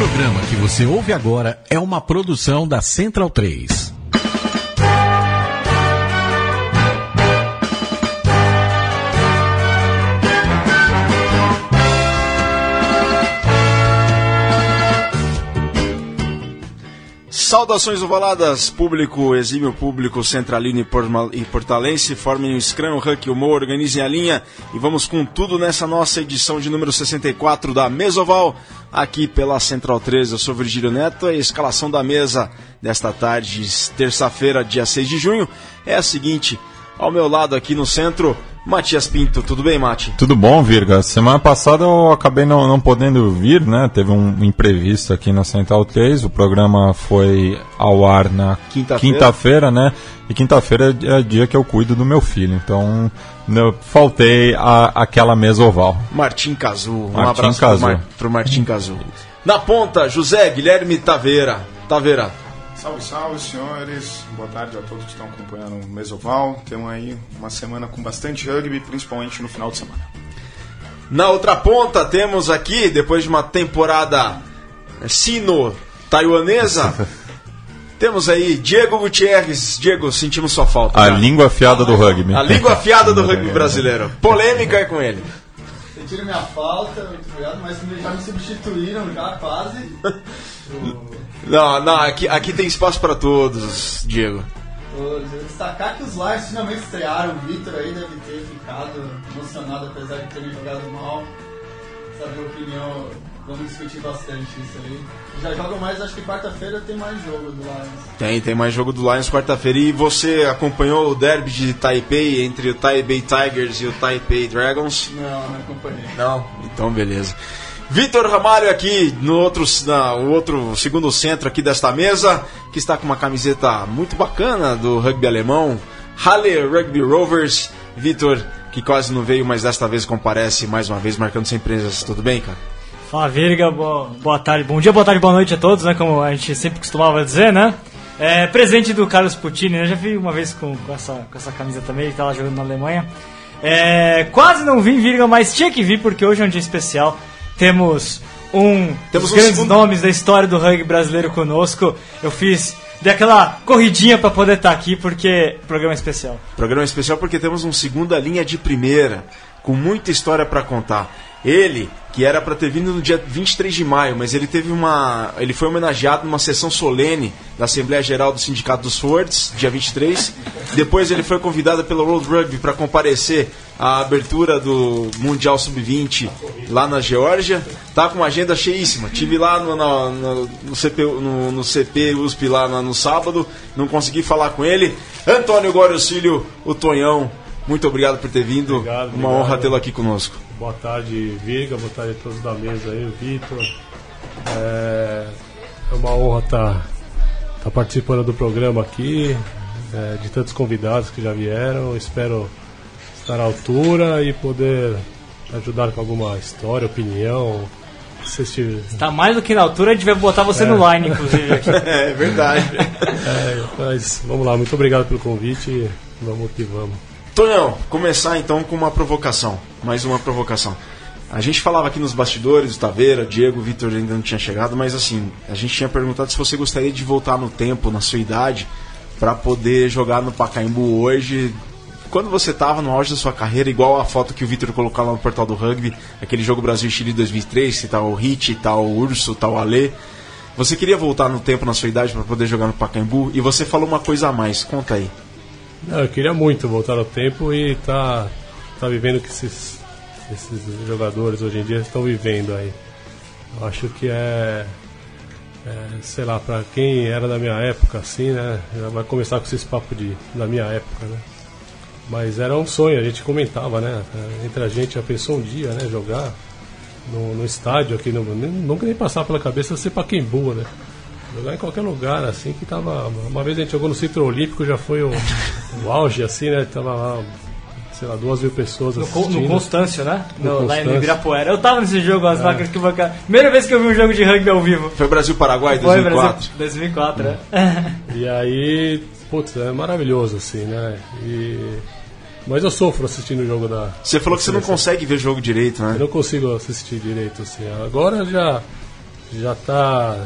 programa que você ouve agora é uma produção da Central 3. Saudações ovaladas, público, exímio público centralino e portalense, formem o Scrum, o Huck, Mo, organizem a linha e vamos com tudo nessa nossa edição de número 64 da Mesoval, aqui pela Central 3. Eu sou Virgílio Neto e a escalação da mesa desta tarde, terça-feira, dia 6 de junho, é a seguinte: ao meu lado aqui no centro, Matias Pinto, tudo bem, Mati? Tudo bom, Virga. Semana passada eu acabei não, não podendo vir, né? Teve um imprevisto aqui na Central 3. O programa foi ao ar na quinta-feira, quinta né? E quinta-feira é dia que eu cuido do meu filho. Então, eu faltei a, aquela mesa oval. Martim Cazu. Um Martim abraço Cazu. Pro, Mar, pro Martim Cazu. Na ponta, José Guilherme Taveira. Taveira, Salve, salve, senhores. Boa tarde a todos que estão acompanhando o Mesoval. Temos aí uma semana com bastante rugby, principalmente no final de semana. Na outra ponta, temos aqui, depois de uma temporada sino-taiwanesa, temos aí Diego Gutierrez. Diego, sentimos sua falta. A língua afiada do rugby. A língua afiada do rugby brasileiro. Polêmica é com ele. Sentiram minha falta, muito obrigado, mas já me substituíram já quase. Não, não, aqui, aqui tem espaço para todos, Diego. Destacar que os Lions finalmente estrearam. O Vitor aí deve ter ficado emocionado, apesar de terem jogado mal. Sabe a opinião, vamos discutir bastante isso aí. Já jogam mais, acho que quarta-feira tem mais jogo do Lions. Tem, tem mais jogo do Lions quarta-feira. E você acompanhou o derby de Taipei entre o Taipei Tigers e o Taipei Dragons? Não, não acompanhei. Não? Então beleza. Vitor Ramalho aqui no outro, na, o outro segundo centro aqui desta mesa, que está com uma camiseta muito bacana do rugby alemão, Halle Rugby Rovers. Vitor, que quase não veio, mas desta vez comparece mais uma vez, marcando sem presença. Tudo bem, cara? Fala, Virga. Boa, boa tarde, bom dia, boa tarde, boa noite a todos, né? Como a gente sempre costumava dizer, né? É, presente do Carlos Puccini, né? Eu já vi uma vez com, com, essa, com essa camisa também, ele estava jogando na Alemanha. É, quase não vim, Virga, mas tinha que vir porque hoje é um dia especial. Temos um Temos dos um grandes segundo... nomes da história do rugby brasileiro conosco. Eu fiz dei aquela corridinha para poder estar tá aqui porque programa especial. Programa especial porque temos um segunda linha de primeira com muita história para contar. Ele, que era para ter vindo no dia 23 de maio, mas ele teve uma. Ele foi homenageado numa sessão solene da Assembleia Geral do Sindicato dos Fords, dia 23. Depois ele foi convidado pelo World Rugby para comparecer à abertura do Mundial Sub-20 lá na Geórgia. Tá com uma agenda cheíssima. Tive lá no, no, no, CP, no, no CP USP lá no, no sábado, não consegui falar com ele. Antônio Gorocílio, o Tonhão, muito obrigado por ter vindo. Obrigado, Uma obrigado. honra tê-lo aqui conosco. Boa tarde, Viga. Boa tarde a todos da mesa aí, o Vitor. É, é, uma honra estar tá, tá participando do programa aqui, é, de tantos convidados que já vieram. Espero estar à altura e poder ajudar com alguma história, opinião. Está mais do que na altura, a gente vai botar você é. no line, inclusive. Aqui. é verdade. É, mas vamos lá, muito obrigado pelo convite. Vamos que vamos. Tonhão, começar então com uma provocação. Mais uma provocação. A gente falava aqui nos bastidores, Taveira, Diego, Vitor ainda não tinha chegado, mas assim, a gente tinha perguntado se você gostaria de voltar no tempo, na sua idade, para poder jogar no Pacaembu hoje, quando você estava no auge da sua carreira, igual a foto que o Vitor colocou lá no portal do rugby, aquele jogo Brasil-Chile 2003, que tá o Hit, tá o Urso, tá o Alê. Você queria voltar no tempo na sua idade para poder jogar no Pacaembu e você falou uma coisa a mais, conta aí. Não, eu queria muito voltar no tempo e tá, tá vivendo o que esses, esses jogadores hoje em dia estão vivendo aí. Eu acho que é, é sei lá, para quem era da minha época assim, né, já vai começar com esses papos de, da minha época, né. Mas era um sonho, a gente comentava, né, entre a gente, já pensou um dia, né, jogar no, no estádio aqui, no, nunca nem passar pela cabeça ser Paquembu, né. Jogar em qualquer lugar, assim, que tava. Uma vez a gente jogou no Centro Olímpico, já foi o, o auge, assim, né? Tava lá, sei lá, duas mil pessoas assistindo. No, no Constâncio, né? No, Lá no Ibirapuera. Eu tava nesse jogo, as é. vacas que bancaram. Primeira vez que eu vi um jogo de rugby ao vivo. Foi Brasil-Paraguai, 2004? Foi, Brasil, 2004, né? E aí, putz, é maravilhoso, assim, né? E... Mas eu sofro assistindo o jogo da. Você falou que você não consegue ver jogo direito, né? Eu não consigo assistir direito, assim. Agora já já tá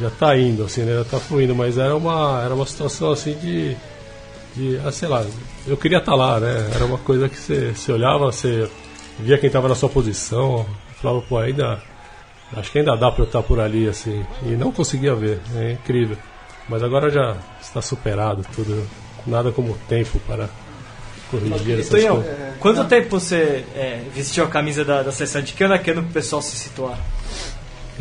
já tá indo, assim, né? Já tá fluindo, mas era uma, era uma situação assim de. de ah, sei lá, eu queria estar tá lá, né? Era uma coisa que você, você olhava, você via quem estava na sua posição, falava, pô, ainda. Acho que ainda dá para eu estar por ali, assim. E não conseguia ver, é incrível. Mas agora já está superado tudo. Nada como tempo para corrigir essas coisas. quanto tempo você é, vestiu a camisa da, da seleção? De que ano a que ano pro pessoal se situar?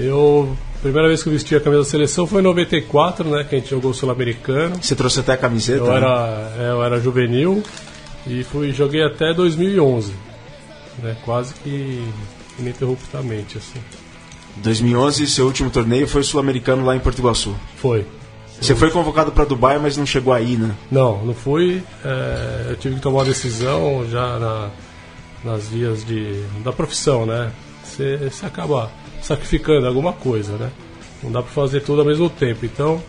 Eu primeira vez que eu vesti a camisa da seleção foi em 94, né? Que a gente jogou o Sul-Americano. Você trouxe até a camiseta? Eu né? era, é, eu era juvenil e fui, joguei até 2011. Né, quase que ininterruptamente, assim. 2011, seu último torneio foi o Sul-Americano lá em Porto Iguaçu. Foi. Você foi convocado para Dubai, mas não chegou aí, né? Não, não fui. É, eu tive que tomar uma decisão já na, nas vias de, da profissão, né? Você acaba sacrificando alguma coisa, né? Não dá para fazer tudo ao mesmo tempo. Então,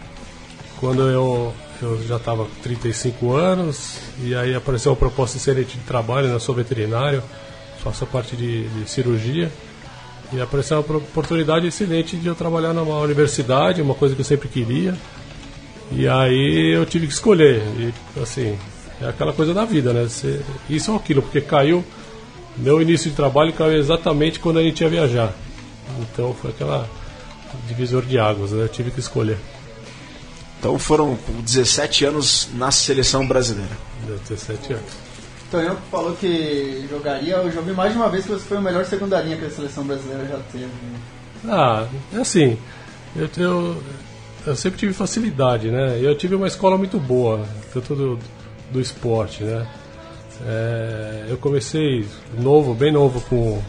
quando eu, eu já estava com 35 anos, e aí apareceu uma proposta excelente de trabalho, né? eu sou veterinário, faço a parte de, de cirurgia, e apareceu uma oportunidade excelente de eu trabalhar numa universidade, uma coisa que eu sempre queria. E aí eu tive que escolher. E assim, é aquela coisa da vida, né? Isso ou aquilo, porque caiu. Meu início de trabalho caiu exatamente quando a gente ia viajar. Então foi aquela divisor de águas, né? Eu tive que escolher. Então foram 17 anos na seleção brasileira. 17 anos. Tonhão falou que jogaria, eu já vi mais de uma vez que você foi o melhor segunda linha que a seleção brasileira já teve. Ah, é assim, eu, eu, eu sempre tive facilidade, né? Eu tive uma escola muito boa, tanto do, do esporte, né? É, eu comecei novo, bem novo, com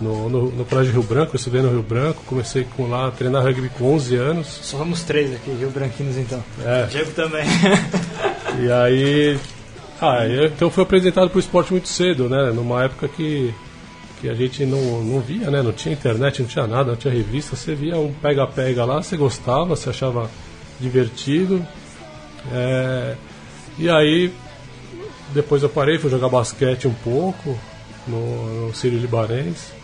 no, no, no Colégio Rio Branco, eu estudei no Rio Branco, comecei com lá a treinar rugby com 11 anos. Só vamos três aqui, Rio Branquinos então. É. Diego também. e aí. Ah, eu, então fui apresentado para o esporte muito cedo, né? Numa época que, que a gente não, não via, né? Não tinha internet, não tinha nada, não tinha revista. Você via um pega-pega lá, você gostava, você achava divertido. É, e aí, depois eu parei, fui jogar basquete um pouco no, no Sírio Libanês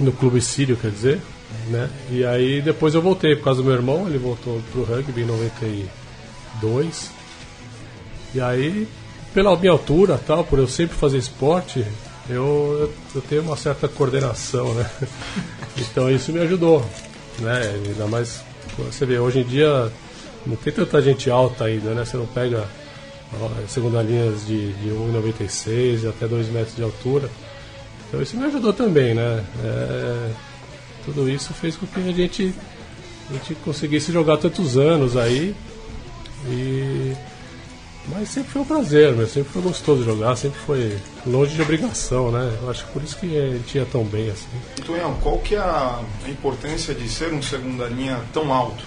no clube sírio, quer dizer, né? E aí depois eu voltei por causa do meu irmão, ele voltou pro rugby em 92. E aí, pela minha altura, tal, por eu sempre fazer esporte, eu, eu tenho uma certa coordenação, né? Então isso me ajudou, né? Ainda mais você vê, hoje em dia não tem tanta gente alta ainda, né? Você não pega segunda linhas de, de 1,96 até 2 metros de altura. Então isso me ajudou também, né? É, tudo isso fez com que a gente, a gente conseguisse jogar tantos anos aí. E, mas sempre foi um prazer, né? sempre foi gostoso jogar, sempre foi longe de obrigação, né? Eu acho que por isso que a gente ia tão bem assim. Tonhão, qual que é a importância de ser um segunda linha tão alto?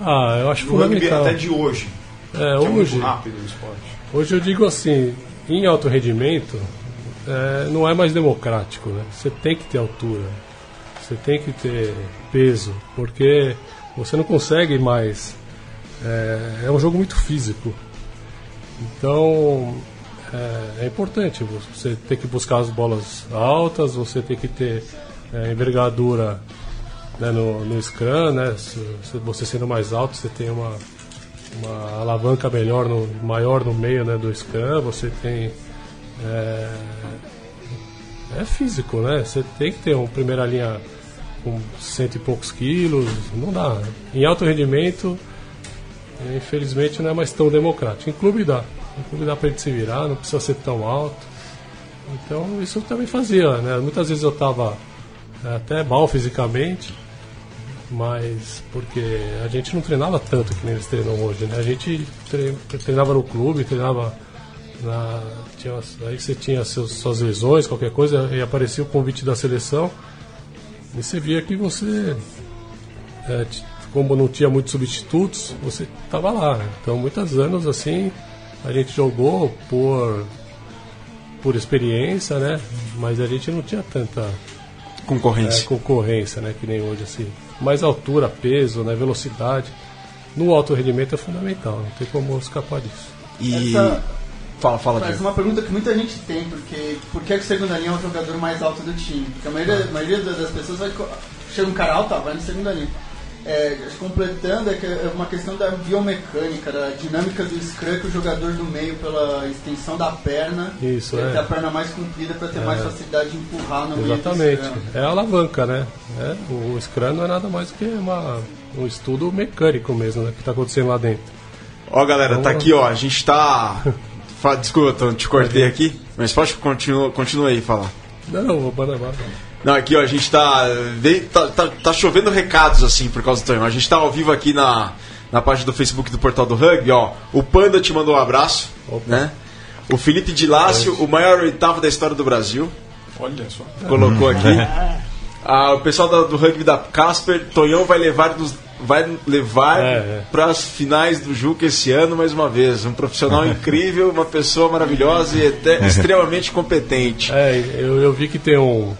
Ah, eu acho no fundamental. rugby até de hoje. É, que hoje, é rápido o esporte. Hoje eu digo assim, em alto rendimento, é, não é mais democrático, né? Você tem que ter altura, você tem que ter peso, porque você não consegue mais. É, é um jogo muito físico. Então é, é, importante você ter que buscar as bolas altas, você tem que ter é, envergadura né, no, no scrum, né? Se, você sendo mais alto, você tem uma, uma alavanca melhor no, maior no meio né, do scrum, você tem é, é físico, né? Você tem que ter uma primeira linha com cento e poucos quilos, não dá. Em alto rendimento, infelizmente não é mais tão democrático. Em clube dá. Em clube dá pra gente se virar, não precisa ser tão alto. Então isso também fazia, né? Muitas vezes eu estava é, até mal fisicamente, mas porque a gente não treinava tanto que nem eles treinam hoje, né? A gente treinava no clube, treinava na, tinha, aí você tinha seus, suas lesões, qualquer coisa, e aparecia o convite da seleção. E você via que você, é, como não tinha muitos substitutos, você estava lá. Então, muitos anos assim, a gente jogou por, por experiência, né? Mas a gente não tinha tanta concorrência, é, concorrência né? Que nem hoje, assim. Mais altura, peso, né? velocidade. No alto rendimento é fundamental, não tem como escapar disso. E. Essa Fala, fala, Mas Diego. uma pergunta que muita gente tem, porque por que o segunda linha é o jogador mais alto do time? Porque a maioria, a maioria das pessoas vai. Chega um cara alto, tá, vai na segunda linha. É, completando, é, que é uma questão da biomecânica, da dinâmica do scrum que o jogador do meio, pela extensão da perna, Isso, ele é. tem a perna mais comprida para ter mais facilidade de empurrar no meio Exatamente. scrum. É a alavanca, né? É, o Scrum não é nada mais do que uma, um estudo mecânico mesmo, né? Que está acontecendo lá dentro. Ó, galera, tá aqui, ó. A gente tá. Fa- Desculpa, eu te cortei aqui, mas pode continuar continua aí falar. Não, vou mandar. Não, aqui ó, a gente tá, vem- tá, tá, tá chovendo recados assim por causa do Tonhão. A gente tá ao vivo aqui na, na página do Facebook do Portal do Rugby, ó. O Panda te mandou um abraço, Opa. né? O Felipe de Lácio, o maior oitavo da história do Brasil, Olha só. colocou aqui. Ah, o pessoal da- do rugby da Casper, Tonhão vai levar nos, vai levar É, é. para as finais do Juca esse ano mais uma vez. Um profissional incrível, uma pessoa maravilhosa e até extremamente competente. É, eu, eu vi que tem um,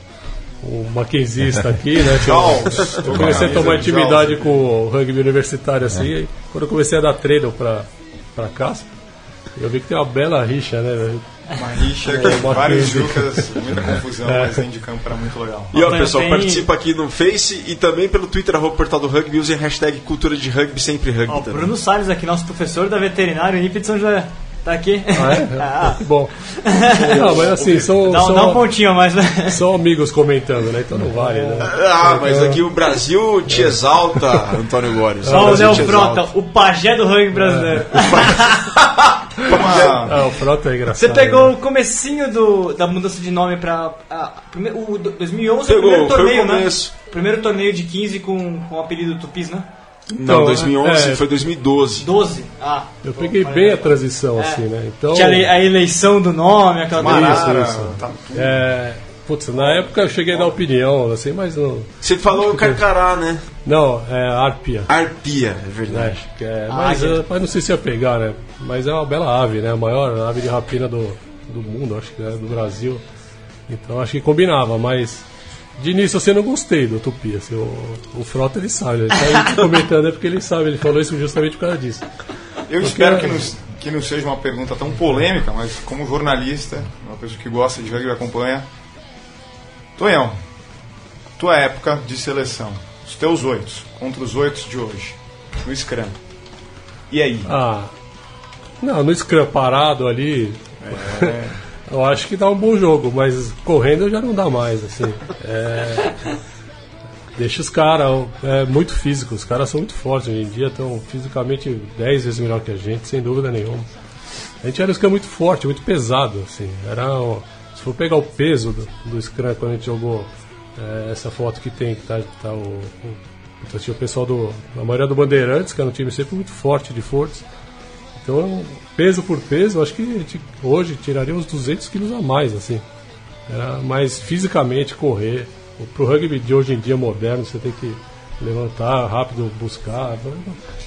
um maquinzista aqui, né? eu, eu comecei a tomar de intimidade com o rugby universitário assim, e quando eu comecei a dar treino pra, pra Casper, eu vi que tem uma bela rixa, né? Velho? Uma rixa que Uma vários. Jucas, muita confusão, mas dentro de campo era muito legal. E ó, pessoal, tem- participa aqui no Face e também pelo Twitter, arroba Portal do Rugby, usem a hashtag cultura de rugby, sempre rugby Ó, o também. Bruno Salles aqui, nosso professor da veterinária Unip de São José. Tá aqui. Ah, é? Ah, Que bom. Não, mas assim, são, dá, um- são, dá um pontinho a mais, né? são amigos comentando, né? Então não vale, né? Ah, mas aqui o Brasil te exalta, Antônio Góres. Ó, o Léo Frota, o pajé do rugby brasileiro. Uma, Ah, o Frota é engraçado. Você pegou o comecinho do, da mudança de nome pra. a- primeiro, o do- 2011 é o Pegou, primeiro foi o torneio, né? Primeiro torneio de 15 com, com o apelido Tupis, né? Não, Então, 2011 é. foi 2012. 12. Ah. Eu peguei bem a transição, É. assim, né? Então, Tinha a ele- a eleição do nome, aquela coisa. Marara, isso. tá é, putz, na época eu cheguei a dar opinião, assim, mas não. Você falou carcará, né? Não, é Arpia. Arpia, é verdade. Que é, Ah, mas, eh, mas não sei se ia pegar, né? Mas é uma bela ave, né? A maior ave de rapina do, do mundo, acho que é do Brasil. Então acho que combinava, mas de início assim, eu não gostei do Tupi. Assim, o, o Frota ele sabe, ele tá comentando é porque ele sabe, ele falou isso justamente por causa disso. Eu espero que não, que não seja uma pergunta tão polêmica, mas como jornalista, uma pessoa que gosta de rugby e acompanha. Tonhão, tua época de seleção, os teus oito contra os oito de hoje, no Scrum. E aí? Ah, não, no Scrum parado ali, É, eu acho que dá um bom jogo, mas correndo já não dá mais, assim. É, deixa os caras, é muito físico, os caras são muito fortes hoje em dia, estão fisicamente 10 vezes melhor que a gente, sem dúvida nenhuma. A gente era um Scrum muito forte, muito pesado, assim. Era, um- se for pegar o peso do, do Scrum quando a gente jogou é, essa foto que tem, que tá, tá o, o, então tinha o pessoal do, a maioria do Bandeirantes, que era um time sempre muito forte de fortes. Então, peso por peso, acho que gente hoje tiraria uns 200 quilos a mais, assim. Era mais fisicamente correr. O- Pro rugby de hoje em dia moderno, você tem que levantar rápido, buscar.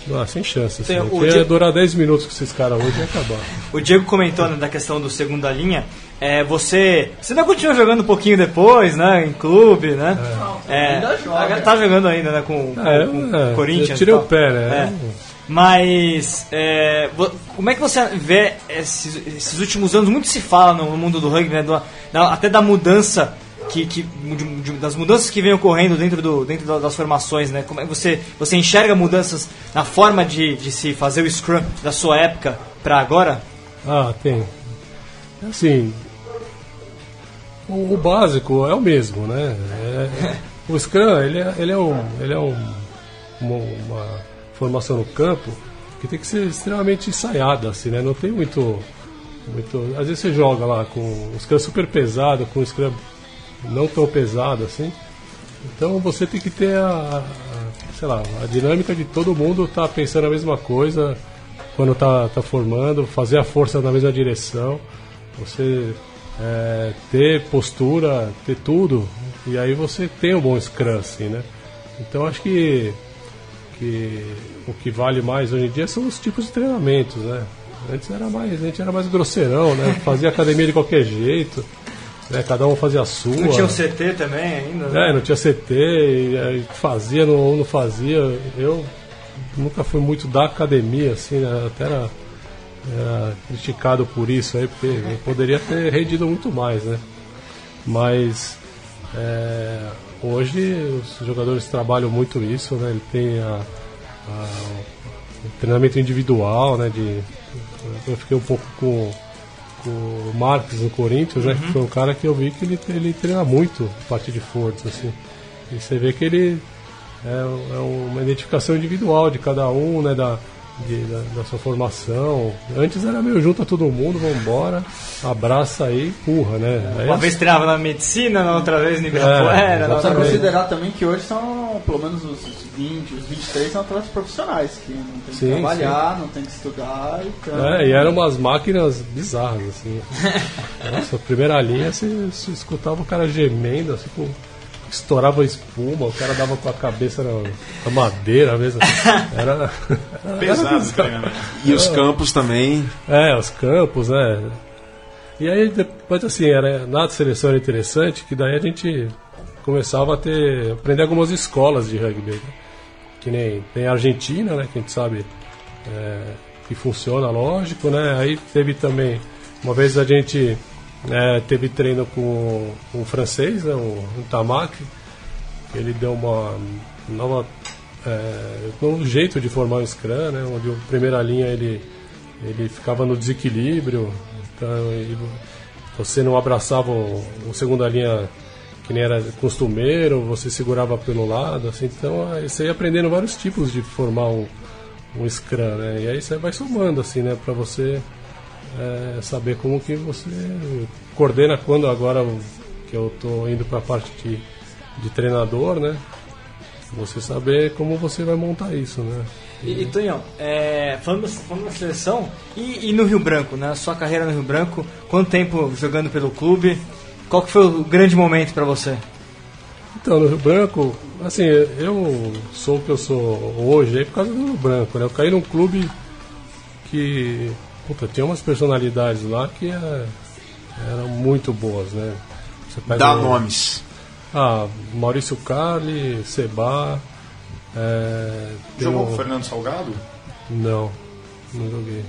Não, sem chance. Assim. Tem o Porque dia- ia durar 10 minutos com esses caras hoje e acabar. O Diego comentou né, da questão do segunda linha. É, você, você ainda continua jogando um pouquinho depois, né? Em clube, né? É, ainda joga. agora Tá jogando ainda, né? Com, com, É, com é, o Corinthians. eu tirei e o tal. pé, né? É. Mas é, vo- como é que você vê esses, esses últimos anos? Muito se fala no mundo do rugby, né, do- da- até da mudança que, que- de- de- das mudanças que vem ocorrendo dentro, do, dentro da- das formações, né? Como é que você você enxerga mudanças na forma de, de se fazer o scrum da sua época para agora? Ah, tem. Assim, o, o básico é o mesmo, né? É- o Scrum, ele é, ele é, um, ele é um, uma, uma formação no campo que tem que ser extremamente ensaiada, assim, né? Não tem muito, muito... Às vezes você joga lá com um Scrum super pesado, com um Scrum não tão pesado, assim. Então você tem que ter a, a- sei lá, a dinâmica de todo mundo tá pensando a mesma coisa quando tá, tá formando, fazer a força na mesma direção, você é, ter postura, ter tudo, e aí você tem um bom scrum, assim, né? Então acho que, que o que vale mais hoje em dia são os tipos de treinamentos, né? Antes era mais, a gente era mais grosseirão, né? Fazia academia de qualquer jeito, né? Cada um fazia a sua. Não tinha o CT também ainda? né? É, não tinha CT, e fazia ou não fazia. Eu nunca fui muito da academia, assim, né? até era, era criticado por isso aí, porque ele poderia ter rendido muito mais, né? Mas é, hoje os jogadores trabalham muito isso, né? Ele tem a, a, o treinamento individual, né? De, eu fiquei um pouco com, com o Marques no Corinthians, né? Uhum. Que foi um cara que eu vi que ele, ele treina muito a partir de força, assim. E você vê que ele é, é uma identificação individual de cada um, né? Da, de, da, da, sua formação. Antes era meio junto a todo mundo, vambora, abraça aí, empurra, né? Aí Uma vez treinava na medicina, na outra vez no Ibirapuera. É, Dá pra considerar também que hoje são, pelo menos os 20, os 23 são atletas profissionais, que não tem que sim, trabalhar, sim. não tem que estudar. Então... É, e eram umas máquinas bizarras, assim. Nossa, a primeira linha você, você escutava o cara gemendo, assim, com estourava espuma, o cara dava com a cabeça na, na madeira mesmo. Era, era pesado. Era né? e os campos também. É, os campos, né? E aí depois assim, era, na seleção era interessante, que daí a gente começava a ter. aprender algumas escolas de rugby. Né? Que nem tem a Argentina, né? Que a gente sabe é, que funciona, lógico, né? Aí teve também. Uma vez a gente é, teve treino com, o francês, né, o, o Tamaki. Ele deu uma nova é, um jeito de formar o Scrum, né, onde a primeira linha ele, ele ficava no desequilíbrio, então ele, você não abraçava o, o, segunda linha que nem era costumeiro, você segurava pelo lado, assim, então você ia aprendendo vários tipos de formar um, um Scrum, né, e aí você vai somando, assim, né, para você é, saber como que você coordena quando agora que eu estou indo para a parte de, de treinador, né? Você saber como você vai montar isso, né? E, e Tonhão, é, falando, falando da seleção, e, e, no Rio Branco, né? Sua carreira no Rio Branco, quanto tempo jogando pelo clube? Qual que foi o grande momento para você? Então, no Rio Branco, assim, eu sou o que eu sou hoje aí por causa do Rio Branco, né? Eu caí num clube que Puta, tinha umas personalidades lá que é, eram muito boas, né? Dá nomes. Ah, Maurício Carli, Seba. É, Jogou com o Fernando Salgado? Não, não joguei.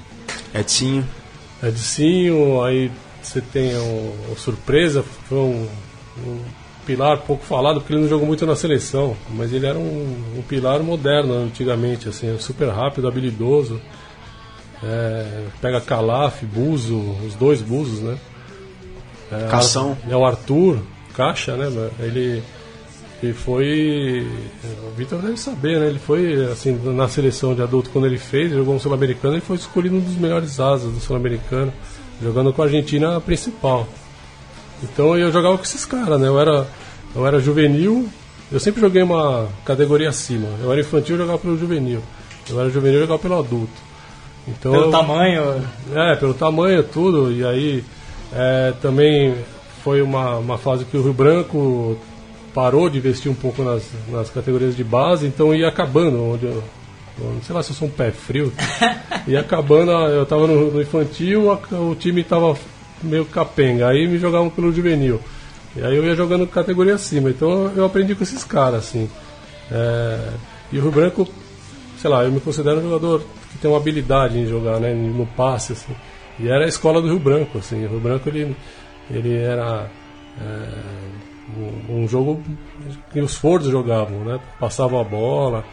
Edinho. Edinho, aí você tem o, o Surpresa, foi um, um, pilar pouco falado, porque ele não jogou muito na seleção, mas ele era um, um pilar moderno antigamente, assim, super rápido, habilidoso. É, pega Calaf, Buzo, os dois Buzos, né? É, Cação. É o Arthur, Caixa, né? Ele, ele foi. O Vitor deve saber, né? Ele foi, assim, na seleção de adulto, quando ele fez, jogou no Sul-Americano, ele foi escolhido um dos melhores asas do Sul-Americano, jogando com a Argentina principal. Então eu jogava com esses caras, né? Eu era, eu era juvenil, eu sempre joguei uma categoria acima. Eu era infantil, eu jogava pelo juvenil. Eu era juvenil, eu jogava pelo adulto. Então, pelo tamanho? É, pelo tamanho, tudo. E aí é, também foi uma, uma fase que o Rio Branco parou de investir um pouco nas, nas categorias de base, então ia acabando, onde eu, não sei lá se eu sou um pé frio, ia acabando, eu estava no, no, infantil, a, o time estava meio capenga, aí me jogavam pelo juvenil. E aí eu ia jogando categoria acima, então eu aprendi com esses caras, assim. É, e o Rio Branco, sei lá, eu me considero um jogador que tem uma habilidade em jogar, né, no passe, assim. E era a escola do Rio Branco, assim. O Rio Branco ele, ele era é, um, um, jogo que os fordos jogavam, né? Passavam a bola,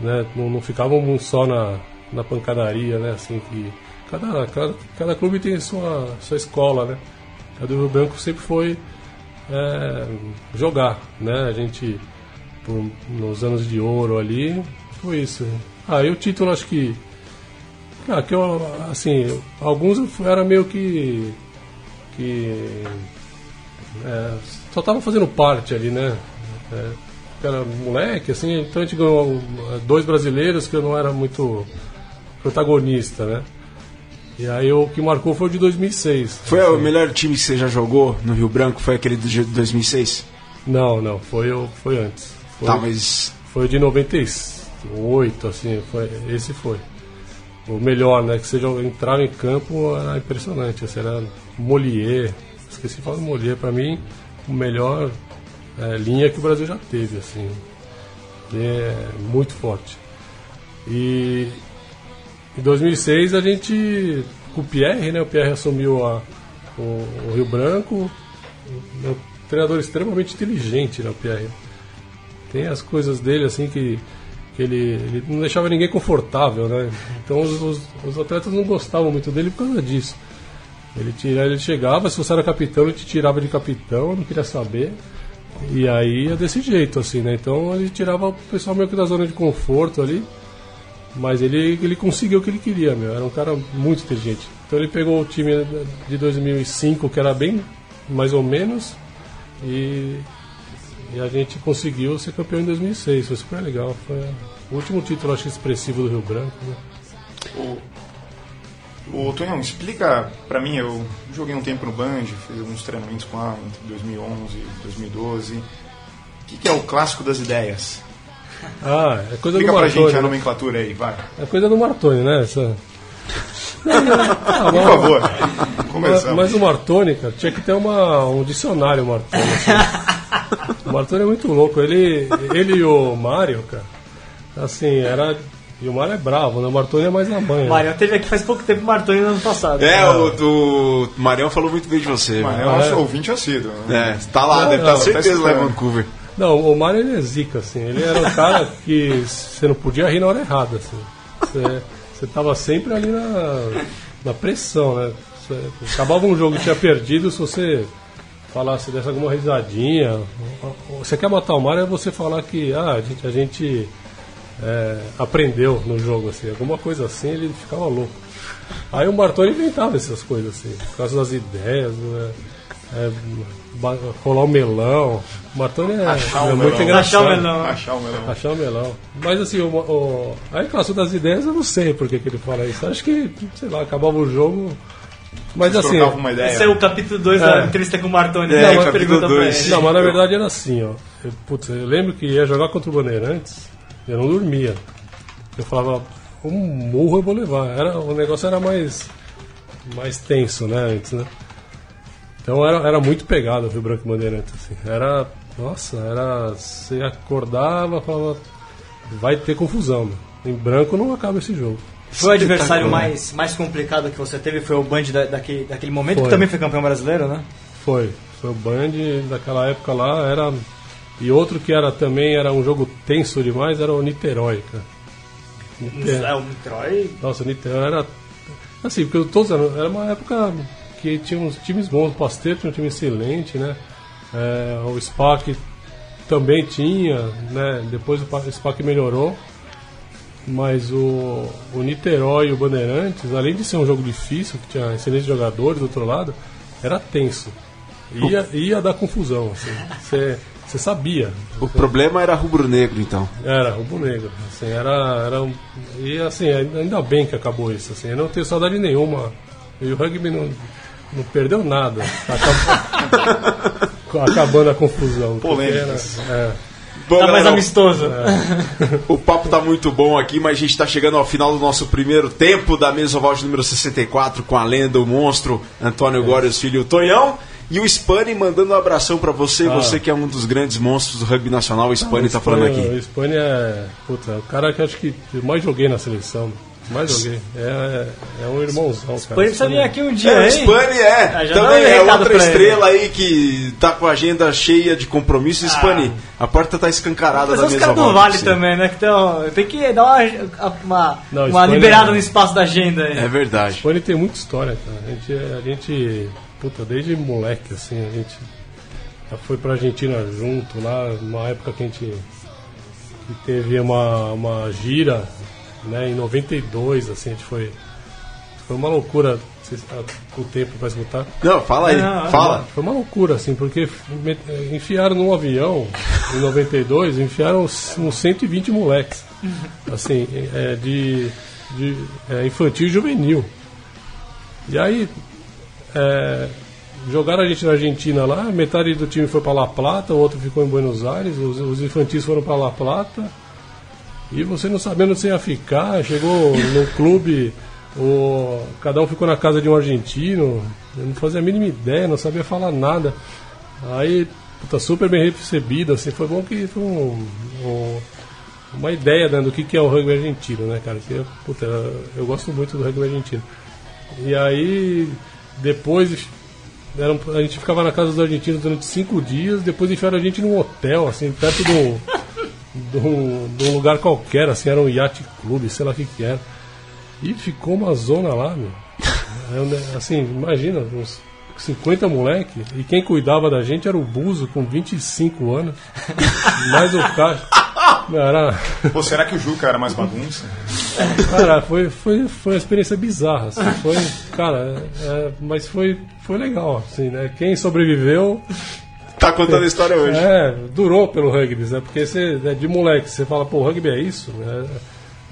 né? Não, não ficavam só na, na pancadaria, né? Assim que cada, cada, cada clube tem sua, sua escola, né? A do Rio Branco sempre foi é, jogar, né? A gente por, nos anos de ouro ali foi isso. Aí o título acho que. Ah, que eu, assim, alguns era meio que. que. É, só tava fazendo parte ali, né? É, era moleque, assim, então a gente ganhou é, dois brasileiros que eu não era muito protagonista, né? E aí o que marcou foi o de 2006. Foi assim. o melhor time que você já jogou no Rio Branco? Foi aquele de 2006? Não, não, foi, foi antes. Foi, tá, mas... Foi de 96 oito, assim, foi, esse foi. O melhor, né? Que seja entrar em campo era impressionante, assim, era Molier, esqueci de falar do Molier, para mim o melhor é, linha que o Brasil já teve, assim. É muito forte. E em 2006 a gente, com o Pierre, né? O Pierre assumiu a, o, o Rio Branco, é um treinador extremamente inteligente, né? O Pierre tem as coisas dele assim que que ele, ele não deixava ninguém confortável, né? Então os, os, os atletas não gostavam muito dele por causa disso. Ele, tira, ele chegava, se você era capitão, ele te tirava de capitão, não queria saber. E aí é desse jeito, assim, né? Então ele tirava o pessoal meio que da zona de conforto ali. Mas ele, ele conseguiu o que ele queria, meu. Era um cara muito inteligente. Então ele pegou o time de 2005, que era bem mais ou menos, e, e a gente conseguiu ser campeão em 2006. Foi super legal. Foi o último título, acho expressivo do Rio Branco. Né? O, o Tonhão, explica pra mim. Eu joguei um tempo no Band, fiz alguns treinamentos com a entre 2011 e 2012. O que, que é o clássico das ideias? Ah, é coisa Explica do pra Martoni. gente a né? nomenclatura aí, vai. É coisa do Martoni, né? Essa... Ah, Por mas- favor. Mas, Começamos. mas o Martoni, cara, tinha que ter uma, um dicionário Martoni. assim. o Martoni é muito louco. Ele, ele e o Mário, cara, assim, era. E o Mário é bravo, né? O Martoni é mais na banha. Marião teve aqui faz pouco tempo o Martoni no ano passado. É, o do Marião falou muito bem de você. Velho. é o nosso é? ouvinte assíduo. né? É, tá lá, Não, deve estar tá certeza lá em escutando. Vancouver. Não, o Mário ele é zica, assim. Ele era um cara que você não podia rir na hora errada, assim. Você, você tava sempre ali na, na pressão, né? Você, acabava um jogo que tinha perdido, se você falasse, desse alguma risadinha. Você quer matar o Mário é você falar que ah, a gente, a gente é, aprendeu no jogo, assim. Alguma coisa assim, ele ficava louco. Aí o Bartoli inventava essas coisas, assim, por causa das ideias, né? É, colar o melão. O Bartoli é, Achar o é melão. muito engraçado. Achar o melão. Achar o melão. Achar o melão. Mas assim, o, o, aí clássico das ideias eu não sei por que, que ele fala isso. Acho que, sei lá, acabava o jogo. Mas assim. uma ideia. Esse é o capítulo 2 É. da entrevista com o Martoni. É, né? Capítulo pergunta pra dois. ele. Não, mas na verdade era assim, ó. Eu, putz, eu lembro que ia jogar contra o Bandeirantes, eu não dormia. Eu falava, um murro eu vou levar. Era, o negócio era mais, mais tenso, né, antes, né? Então era, era muito pegado o Rio Branco e Bandeirantes, assim. Era, nossa, era, você acordava, falava, vai ter confusão. Em branco não acaba esse jogo. Foi o adversário mais, mais complicado que você teve? Foi o Band da, daquele, daquele momento, Foi. que também foi campeão brasileiro, né? Foi, foi o Band daquela época lá, era... E outro que era também, era um jogo tenso demais, era o Niterói, cara. Nite- É, o Niterói. Nossa, o Niterói era. Assim, porque todos eram. Era uma época que tinha uns times bons. O Pasteiro tinha um time excelente, né? É, o SPAC também tinha, né? Depois o SPAC melhorou. Mas o, o Niterói e o Bandeirantes, além de ser um jogo difícil, que tinha excelentes jogadores do outro lado, era tenso. Ia, ia dar confusão, assim. Você sabia. O problema era rubro-negro, então. Era, rubro negro. Assim, era, era um, e assim, ainda bem que acabou isso. Assim, eu não tenho saudade nenhuma. E o rugby não, não perdeu nada. Acab- Acabando a confusão. Polêmicas. era- é. Bom, Tá mais galera, amistoso. O papo tá muito bom aqui, mas a gente tá chegando ao final do nosso primeiro tempo da mesa oval de número 64 com a lenda, o monstro Antônio Górios Filho o Tonhão. E o Spani mandando um abração pra você, Ah. você que é um dos grandes monstros do rugby nacional, o Spani tá falando O aqui. Espanha é. Puta, o cara que eu acho que eu mais joguei na seleção. Mais joguei. É, é um irmãozão, cara. Pode precisa vir aqui um dia, É, hein? Spani é. Ah, já Também é outra pra ele. estrela aí que tá com a agenda cheia de compromissos. Spani, a porta tá escancarada Mas da os mesa caras oval. do Vale você. também, né? Que tão, tem que dar uma, uma, Não, uma liberada no espaço da agenda aí. É verdade. Espanha tem muita história, cara. A gente, a gente, puta, desde moleque, assim, a gente já foi pra Argentina junto lá, numa época que a gente que teve uma, uma gira, né, em 92, assim, a gente foi. Foi uma loucura, ah, com o tempo pra escutar. Não, fala aí, Não, não, fala. Foi uma loucura, assim, porque enfiaram num avião em 92, enfiaram uns uns 120 moleques. Assim, é, de, de é, infantil e juvenil. E aí, é, jogaram a gente na Argentina lá, metade do time foi para La Plata, o outro ficou em Buenos Aires, os, os infantis foram para La Plata. E você não sabendo você ia ficar, chegou no clube, o, cada um ficou na casa de um argentino, eu não fazia a mínima ideia, não sabia falar nada. Aí, puta, super bem recebido, assim, foi bom que foi um- um- uma ideia né, do que, que é o rugby argentino, né, cara? Que, puta, eu gosto muito do rugby argentino. E aí, depois, era a gente ficava na casa dos argentinos durante cinco dias, depois enfiaram a gente num hotel, assim, perto do, de um, de um lugar qualquer, assim, era um yacht clube, sei lá o que que era. E ficou uma zona lá, meu. É Assim, imagina, uns 50 moleque, e quem cuidava da gente era o Buzo, com 25 anos, mais o caixa. Era, Pô, será que o Juca era mais bagunça? cara, foi, foi, foi uma experiência bizarra, assim, foi, cara, é, mas foi, foi legal, assim, né? Quem sobreviveu, Tá contando a história hoje. é, durou pelo rugby, né? Porque você, é de moleque, você fala, pô, rugby é isso? né?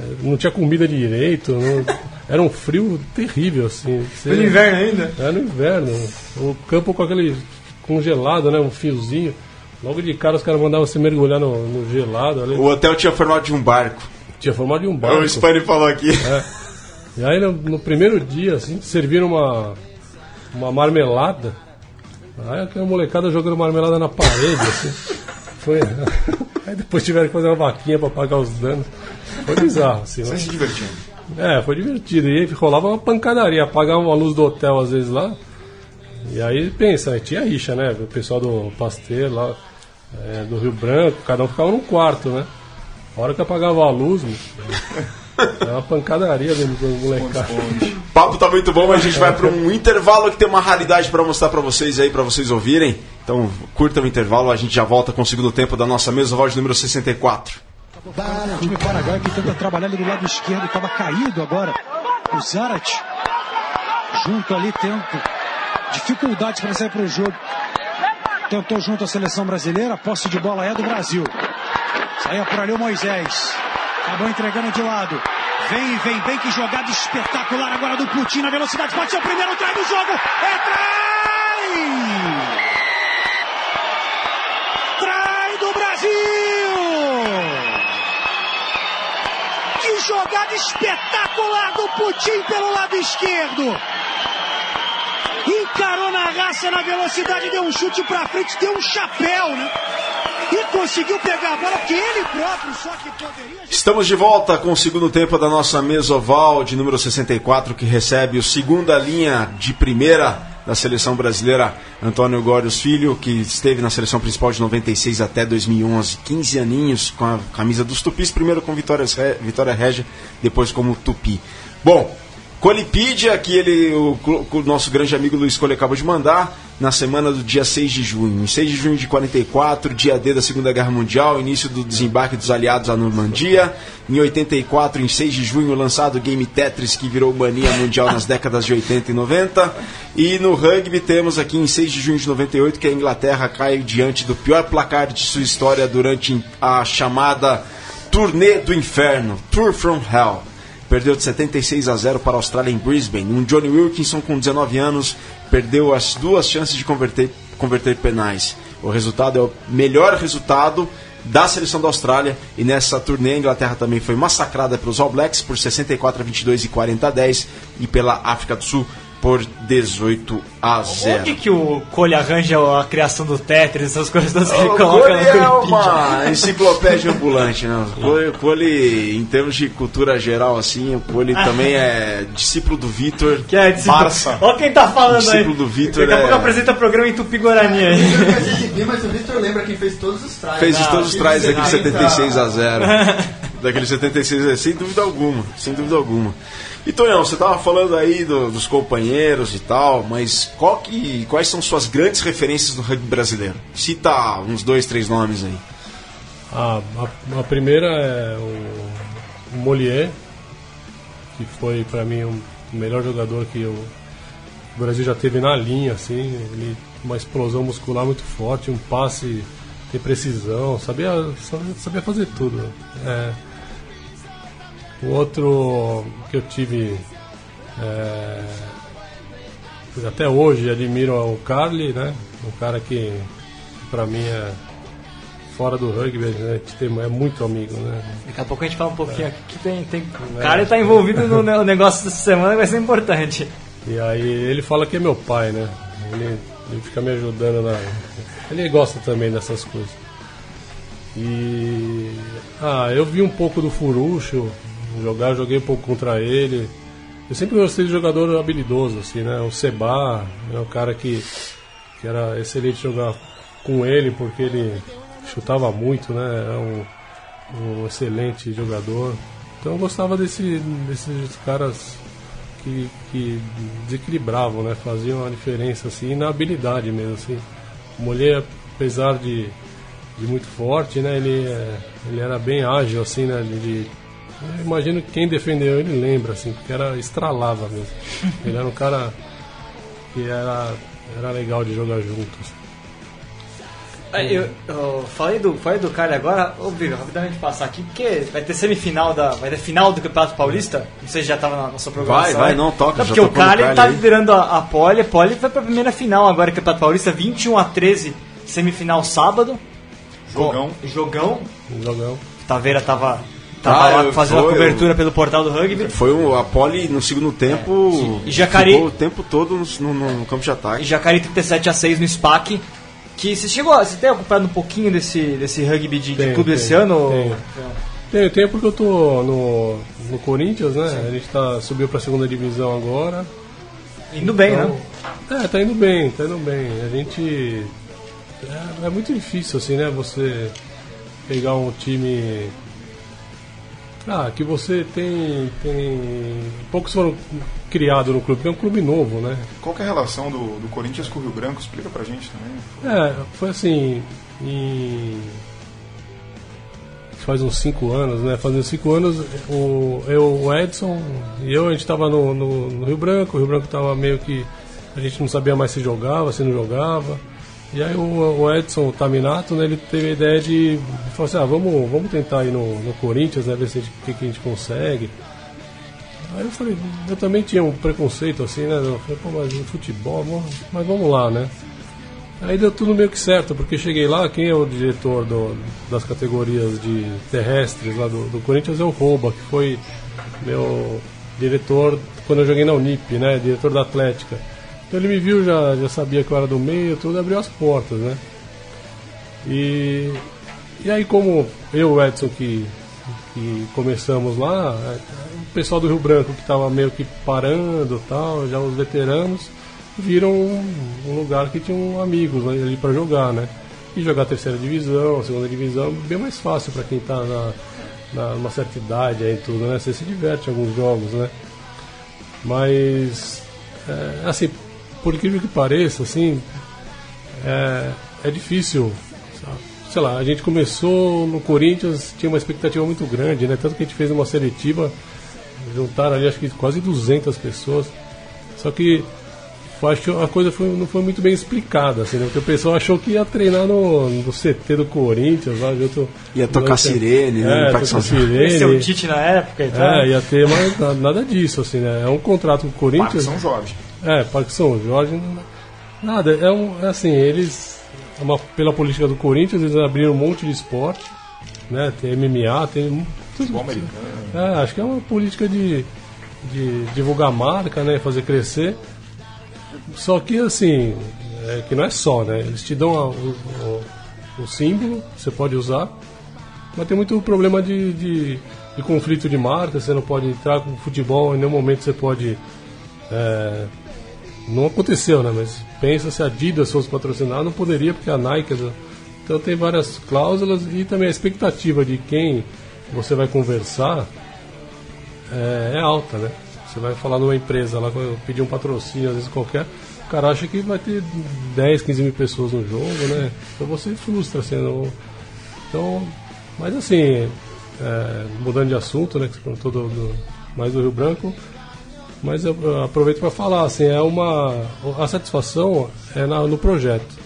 É, não tinha comida direito, não- era um frio terrível, assim. Você- No inverno ainda. Era no inverno. O campo com aquele congelado, né? Um fiozinho. Logo de cara os caras mandavam você mergulhar no, no gelado. Ali. O hotel tinha formato de um barco. Tinha formado de um barco. O Spani falou aqui. E aí no, no primeiro dia, assim, serviram uma, uma marmelada. Aí aquela molecada jogando marmelada na parede, assim. Foi. Aí depois tiveram que fazer uma vaquinha pra pagar os danos. Foi bizarro, assim. Você Mas, se divertindo. é, foi divertido. E aí rolava uma pancadaria, apagavam a luz do hotel às vezes lá. E aí pensa, aí tinha rixa, né? O pessoal do Pasteur lá, é, do Rio Branco, cada um ficava num quarto, né? A hora que apagava a luz, era uma pancadaria dentro do molecada. Papo tá muito bom, mas a gente vai para um intervalo que tem uma raridade para mostrar para vocês aí, para vocês ouvirem. Então, curta o intervalo, a gente já volta com o segundo tempo da nossa mesa voz número 64. O time paraguaio que tenta trabalhar ali do lado esquerdo, estava caído agora. O Zarat, junto ali, tenta dificuldades para sair para o jogo. Tentou junto à seleção brasileira, a posse de bola é do Brasil. Saía por ali o Moisés. Acabou entregando de lado. Vem, vem, vem, que jogada espetacular agora do Putin na velocidade. Pode ser o primeiro trai do jogo. É trai! Trai do Brasil! Que jogada espetacular do Putin pelo lado esquerdo. Encarou na raça, na velocidade, deu um chute pra frente, deu um chapéu, né? E conseguiu pegar a bola que ele próprio só que poderia. Estamos de volta com o segundo tempo da nossa mesa oval de número 64, que recebe o segunda linha de primeira da seleção brasileira, Antônio Górios Filho, que esteve na seleção principal de 96 até 2011, 15 aninhos com a camisa dos Tupis, primeiro com Vitória, Vitória Régia, depois como Tupi. Bom, Colipídia, que ele, o, o nosso grande amigo Luiz Cole acabou de mandar, na semana do dia 6 de junho. Em 6 de junho de 44, dia D da Segunda Guerra Mundial, início do desembarque dos aliados à Normandia. Em 84, em 6 de junho, lançado o Game Tetris, que virou mania mundial nas décadas de 80 e 90. E no rugby temos aqui em 6 de junho de 98 que a Inglaterra cai diante do pior placar de sua história durante a chamada Turnê do Inferno, Tour from Hell perdeu de 76 a 0 para a Austrália em Brisbane. Um Johnny Wilkinson com 19 anos perdeu as duas chances de converter, converter penais. O resultado é o melhor resultado da seleção da Austrália e nessa turnê a Inglaterra também foi massacrada pelos All Blacks por 64 a 22 e 40 a 10 e pela África do Sul por 18 a 0. Onde que o Cole arranja a criação do Tetris, essas coisas todas que ele O coloca Cole no é uma enciclopédia ambulante, né? O Cole, o Cole, em termos de cultura geral, assim, o Cole também é discípulo do Vitor. Que é discípulo. Barça. Olha quem tá falando aí. Discípulo do Vitor Daqui a pouco é- apresenta programa em Tupi Guarani aí. Mim, mas o Victor lembra quem fez todos os trás. Fez Ah, todos os trás daquele você- 76 a 0. daquele 76 a 0, sem dúvida alguma. Sem dúvida alguma. E Tonhão, você tava falando aí do- dos companheiros e tal, mas que, quais são suas grandes referências no rugby brasileiro? Cita uns dois, três nomes aí. A, a, a primeira é o, o Molier, que foi para mim o melhor jogador que eu- o Brasil já teve na linha, assim, ele uma explosão muscular muito forte, um passe de precisão, sabia, sabia, sabia fazer tudo. É, o outro que eu tive é, até hoje admiro é o Carly, né? Um cara que para mim é fora do rugby, né? é muito amigo, né? Daqui a pouco a gente fala um pouquinho aqui que tem. tem... O cara tá envolvido no ne- negócio dessa semana vai ser importante. E aí ele fala que é meu pai, né? Ele, ele fica me ajudando na. Ele gosta também dessas coisas. E. Ah, eu vi um pouco do Furucho jogar, joguei um pouco contra ele. eu sempre gostei de jogador habilidoso, assim, né? O Seba é um cara que, que era excelente jogar com ele, porque ele chutava muito, né? Era um, um excelente jogador. Então eu gostava desse, desses caras que, que desequilibravam, né? Faziam a diferença, assim, na habilidade mesmo, assim. O Mollet, apesar de, de muito forte, né? Ele, é, ele era bem ágil, assim, né? Ele, eu imagino que quem defendeu ele lembra, assim, porque era estralava mesmo. Ele era um cara que era, era legal de jogar juntos. Eu, eu, falei do, falei do Cali agora, ô rapidamente passar aqui, porque vai ter semifinal da. Vai ter final do Campeonato Paulista. Não sei se já estava na, na sua programação. Vai, vai, não, toca. Não, porque o Cali tá liderando a, a Poli, a Poli vai pra primeira final agora, Campeonato Paulista, 21 a 13, semifinal sábado. Jogão. Com, jogão. Jogão. Taveira tava Tava ah, lá fazendo foi, a cobertura pelo portal do rugby. Foi o, a pole no segundo tempo. É. E Jacari, ficou o tempo todo no, no, no, campo de ataque. E Jacari 37 a 6 no SPAC. Que você chegou, você tem acompanhado um pouquinho desse, desse rugby de, tenho, de clube esse ano? Tenho. tenho, tenho porque eu tô no, no Corinthians, né? Sim. A gente tá, subiu pra segunda divisão agora. Indo bem, então, né? É, tá indo bem, tá indo bem. A gente. É, é muito difícil assim, né? Você pegar um time ah, que você tem, tem. Poucos foram criados no clube, é um clube novo, né? Qual é a relação do, do Corinthians com o Rio Branco? Explica pra gente também. É, foi assim. Em... Faz uns 5 anos, né? Fazendo 5 anos, o, eu, o Edson e eu, a gente tava no, no, no Rio Branco, o Rio Branco tava meio que. A gente não sabia mais se jogava, se não jogava. E aí o, o Edson Taminato, né, ele teve a ideia de, de falar assim, ah, vamos, vamos tentar ir no, no Corinthians, né, ver se o que, que a gente consegue. Aí eu falei, eu também tinha um preconceito assim, né? Eu falei, pô, mas futebol, mas vamos lá, né? Aí deu tudo meio que certo, porque cheguei lá, quem é o diretor do, das categorias de terrestres lá do, do Corinthians é o Rouba, que foi meu diretor quando eu joguei na Unip, né? Diretor da Atlética. Então ele me viu, já, já sabia que eu era do meio, tudo, abriu as portas, né? E, e aí como eu o Edson que, que começamos lá, é, o pessoal do Rio Branco que estava meio que parando tal, já os veteranos, viram um, um lugar que tinham amigos ali para jogar, né? E jogar terceira divisão, segunda divisão, bem mais fácil para quem está na, na, numa certa idade aí tudo, né? Você se diverte em alguns jogos, né? Mas, é, assim, por incrível que pareça, assim, é, é difícil. Sei lá, a gente começou no Corinthians, tinha uma expectativa muito grande, né? Tanto que a gente fez uma seletiva, juntaram ali acho que quase 200 pessoas. Só que acho que a coisa foi, não foi muito bem explicada, assim, né? Porque o pessoal achou que ia treinar no, no CT do Corinthians, lá, tô, ia tocar sirene, né? É, tocar sirene. Ia ser o Tite na época então. É, ia ter, mas nada disso, assim, né? É um contrato com o Corinthians. São Jorge. É, Parque São Jorge. Nada, é, um, é assim, eles. É uma, pela política do Corinthians, eles abriram um monte de esporte, né? Tem MMA, tem. Tudo, americano. É, acho que é uma política de, de divulgar marca, né? Fazer crescer. Só que assim, é, que não é só, né? Eles te dão a, o, o, o, símbolo, você pode usar, mas tem muito problema de, de, de, conflito de marca, você não pode entrar com futebol, em nenhum momento você pode. É, não aconteceu, né? Mas pensa se a Adidas fosse patrocinar, não poderia, porque a Nike. Então tem várias cláusulas e também a expectativa de quem você vai conversar é, é alta, né? Você vai falar numa empresa lá, pedir um patrocínio, às vezes qualquer, o cara acha que vai ter 10, 15 mil pessoas no jogo, né? Então você frustra, assim. Então, mas assim, é, mudando de assunto, né? Que você perguntou do, do, mais do Rio Branco, mas eu, aproveito para falar, assim, é uma a satisfação é na, no projeto.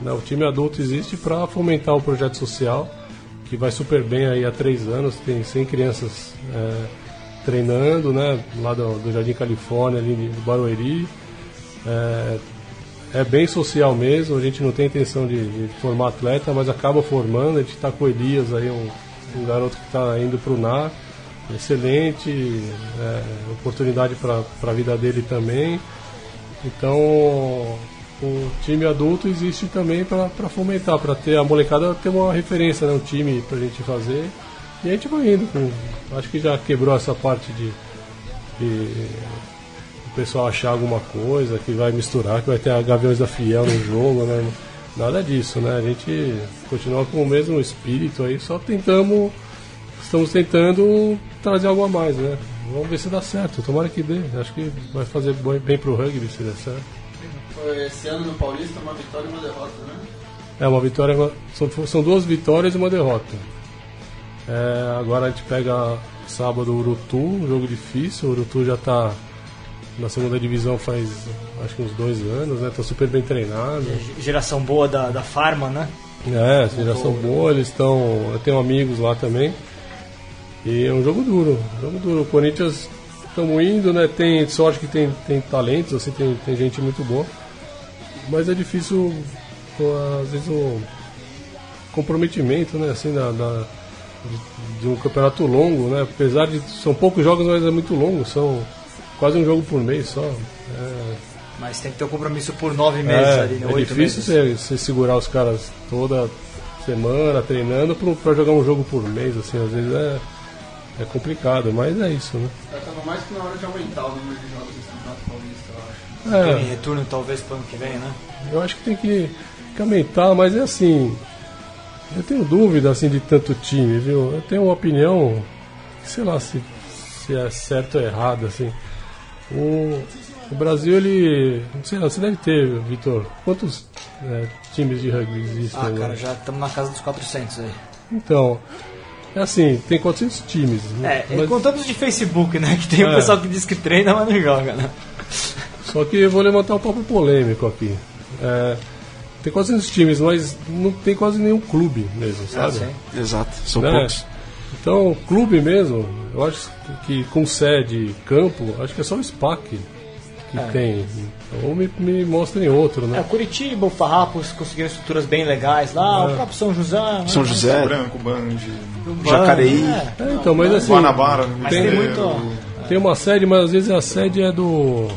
Né? O time adulto existe para fomentar o projeto social, que vai super bem aí há três anos, tem 100 crianças é, treinando, né? Lá do, do, Jardim Califórnia, ali do Barueri. É, é, bem social mesmo, a gente não tem intenção de, de formar atleta, mas acaba formando, a gente está com o Elias aí, um, um garoto que está indo para o NAR excelente, é, oportunidade para a vida dele também. Então, o time adulto existe também para fomentar, para ter a molecada ter uma referência, né, um time para a gente fazer. E a gente vai indo. Com, acho que já quebrou essa parte de, que o pessoal achar alguma coisa, que vai misturar, que vai ter a Gaviões da Fiel no jogo, né? Nada disso, né? A gente continua com o mesmo espírito aí, só tentamos, estamos tentando trazer algo a mais, né? Vamos ver se dá certo, tomara que dê. Acho que vai fazer bem pro rugby se der certo. Esse ano no Paulista uma vitória e uma derrota, né? É, uma vitória. São, são duas vitórias e uma derrota. É, agora a gente pega sábado o Urutu, um jogo difícil. O Urutu já está na segunda divisão faz acho que uns dois anos, né? Tá super bem treinado. Geração boa da, da Farma, né? É, geração boa, eles estão. Eu tenho amigos lá também. E é um jogo duro, um jogo duro. O Corinthians estamos indo, né? Tem sorte que tem, tem talentos, assim, tem, tem gente muito boa. Mas é difícil, às vezes, o comprometimento, né? Assim, da, da de, de, um campeonato longo, né? Apesar de são poucos jogos, mas é muito longo, são quase um jogo por mês só. É... Mas tem que ter um compromisso por nove meses é, ali, né? É difícil você, você, segurar os caras toda semana treinando para jogar um jogo por mês, assim, às vezes é é complicado, mas é isso, né? Já tava mais que na hora de aumentar o número de jogos desse Campeonato Paulista, eu acho. É. Tem retorno talvez para o ano que vem, né? Eu acho que tem que, que aumentar, mas é assim. Eu tenho dúvida assim de tanto time, viu? Eu tenho uma opinião, sei lá se, se é certo ou errado, assim. O, o Brasil, ele. Não sei lá, você deve ter, Vitor. Quantos é, times de rugby existem? Ah, cara, já estamos na casa dos 400 aí. Então, é assim, tem 400 times. Né? É, mas... contando de Facebook, né? Que tem é. o pessoal que diz que treina, mas não joga, né? Só que eu vou levantar um papo polêmico aqui. É, tem 400 times, mas não tem quase nenhum clube mesmo, ah, sabe? Ah, Exato, são né? poucos. Então, clube mesmo, eu acho que com sede campo, acho que é só o SPAC que é. tem. Ou me, me mostrem outro, né? É, Curitiba, o Farrapos conseguiram estruturas bem legais lá, é. o próprio São José. Né? São José. Branco, Band, Jacareí. É. é. então, mas assim. Guanabara, tem, tem, muito, tem uma sede, mas às vezes a sede é do.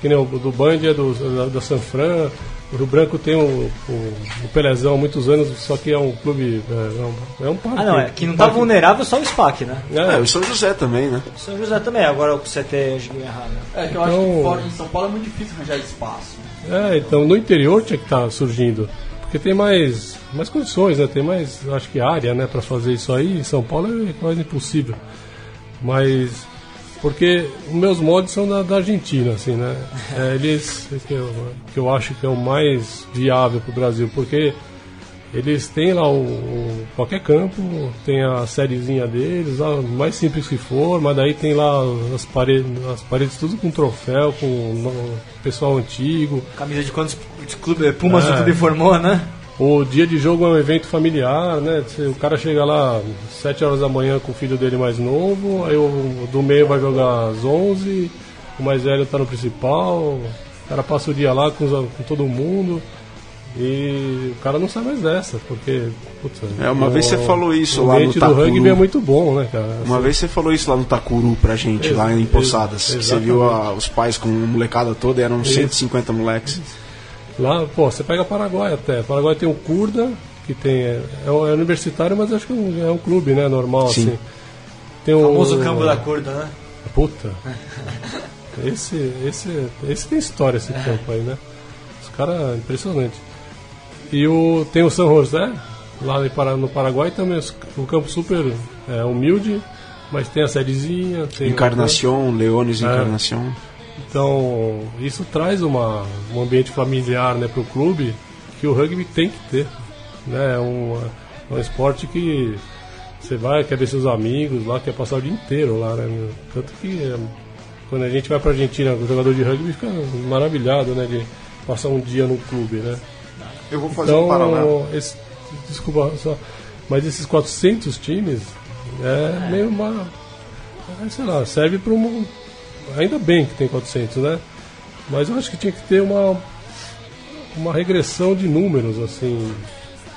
Que nem o do Band é do, da, da Sanfran. O Rio Branco tem o, o, o Pelezão há muitos anos, só que é um clube. É, é um parque. Ah, não, é que não está vulnerável só o SPAC, né? É, é, o São José também, né? O São José também, agora o CT errado. É, que eu então, acho que então- fora em São Paulo é muito difícil arranjar espaço. É, então no interior tinha que estar tá surgindo. Porque tem mais, mais condições, né? Tem mais, acho que área, né, para fazer isso aí. Em São Paulo é quase impossível. Mas porque os meus mods são da, da Argentina, assim, né? É, eles, que eu, que eu acho que é o mais viável para o Brasil, porque eles têm lá o, o, qualquer campo, tem a sériezinha deles, lá, mais simples que for, mas daí tem lá as paredes, as paredes tudo com troféu, com no, pessoal antigo. Camisa de quantos clubes Pumas é. tudo formou, né? O dia de jogo é um evento familiar, né? O cara chega lá às 7 horas da manhã com o filho dele mais novo, aí o do meio vai jogar às 11, o mais velho está no principal, o cara passa o dia lá com, com todo mundo. E o cara não sai mais dessa, porque. Putz, é, uma o, vez você falou isso lá no Takuru. O rugby é muito bom, né, cara? Uma vez você falou isso lá no Takuru pra gente, ex lá em Poçadas. que você viu a, os pais com a molecada toda, eram 150 moleques. Lá, pô, você pega Paraguai até. Paraguai tem o Curda, que tem. É, é, universitário, mas acho que é um, é um clube, né? Normal, Sim. assim. Tem o famoso campo da Curda, né? Puta. esse, esse, esse tem história, esse campo aí, né? Os caras, impressionante. E o, tem o San José, lá no Paraguai também, um campo super é, humilde, mas tem a sériezinha. Tem Encarnação, Leones é, Encarnação. Então, isso traz uma, um ambiente familiar né, para o clube que o rugby tem que ter. Né? É um, é um esporte que você vai, quer ver seus amigos lá, quer passar o dia inteiro lá. Né? Tanto que é, quando a gente vai para a Argentina, o jogador de rugby fica maravilhado né, de passar um dia no clube. Né? Eu vou fazer então, um paralelo. Esse, desculpa, só, mas esses 400 times é, é. meio uma. Sei lá, serve para um ainda bem que tem 400, né? Mas eu acho que tinha que ter uma, uma regressão de números, assim,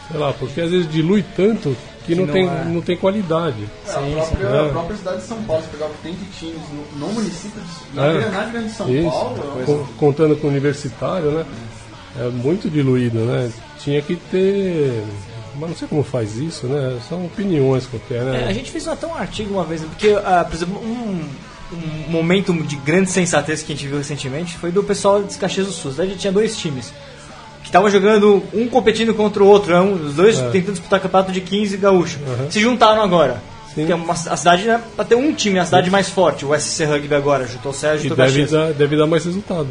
sei lá, porque às vezes dilui tanto que, que não, não, tem, é. não tem qualidade. É, sim, a, própria, é. a, própria, cidade de São Paulo, se pegar o que tem de times no, no município, de, na, é. na grande São Isso. Paulo... Com, contando com o universitário, né? É muito diluído, né? Tinha que ter mas não sei como faz isso, né? São opiniões qualquer, né? É, a gente fez até um artigo uma vez, porque, uh, por exemplo, um, um momento de grande sensatez que a gente viu recentemente foi do pessoal de Caxias do Sul. A gente tinha dois times que estavam jogando um competindo contra o outro, um, os dois É. tentando disputar campeonato de 15 gaúcho. Uhum. Se juntaram agora. Sim. Que é uma, a cidade né, pra ter um time, a cidade mais forte, o SC Rugby agora, juntou o Sérgio e deve dar, deve dar mais resultado.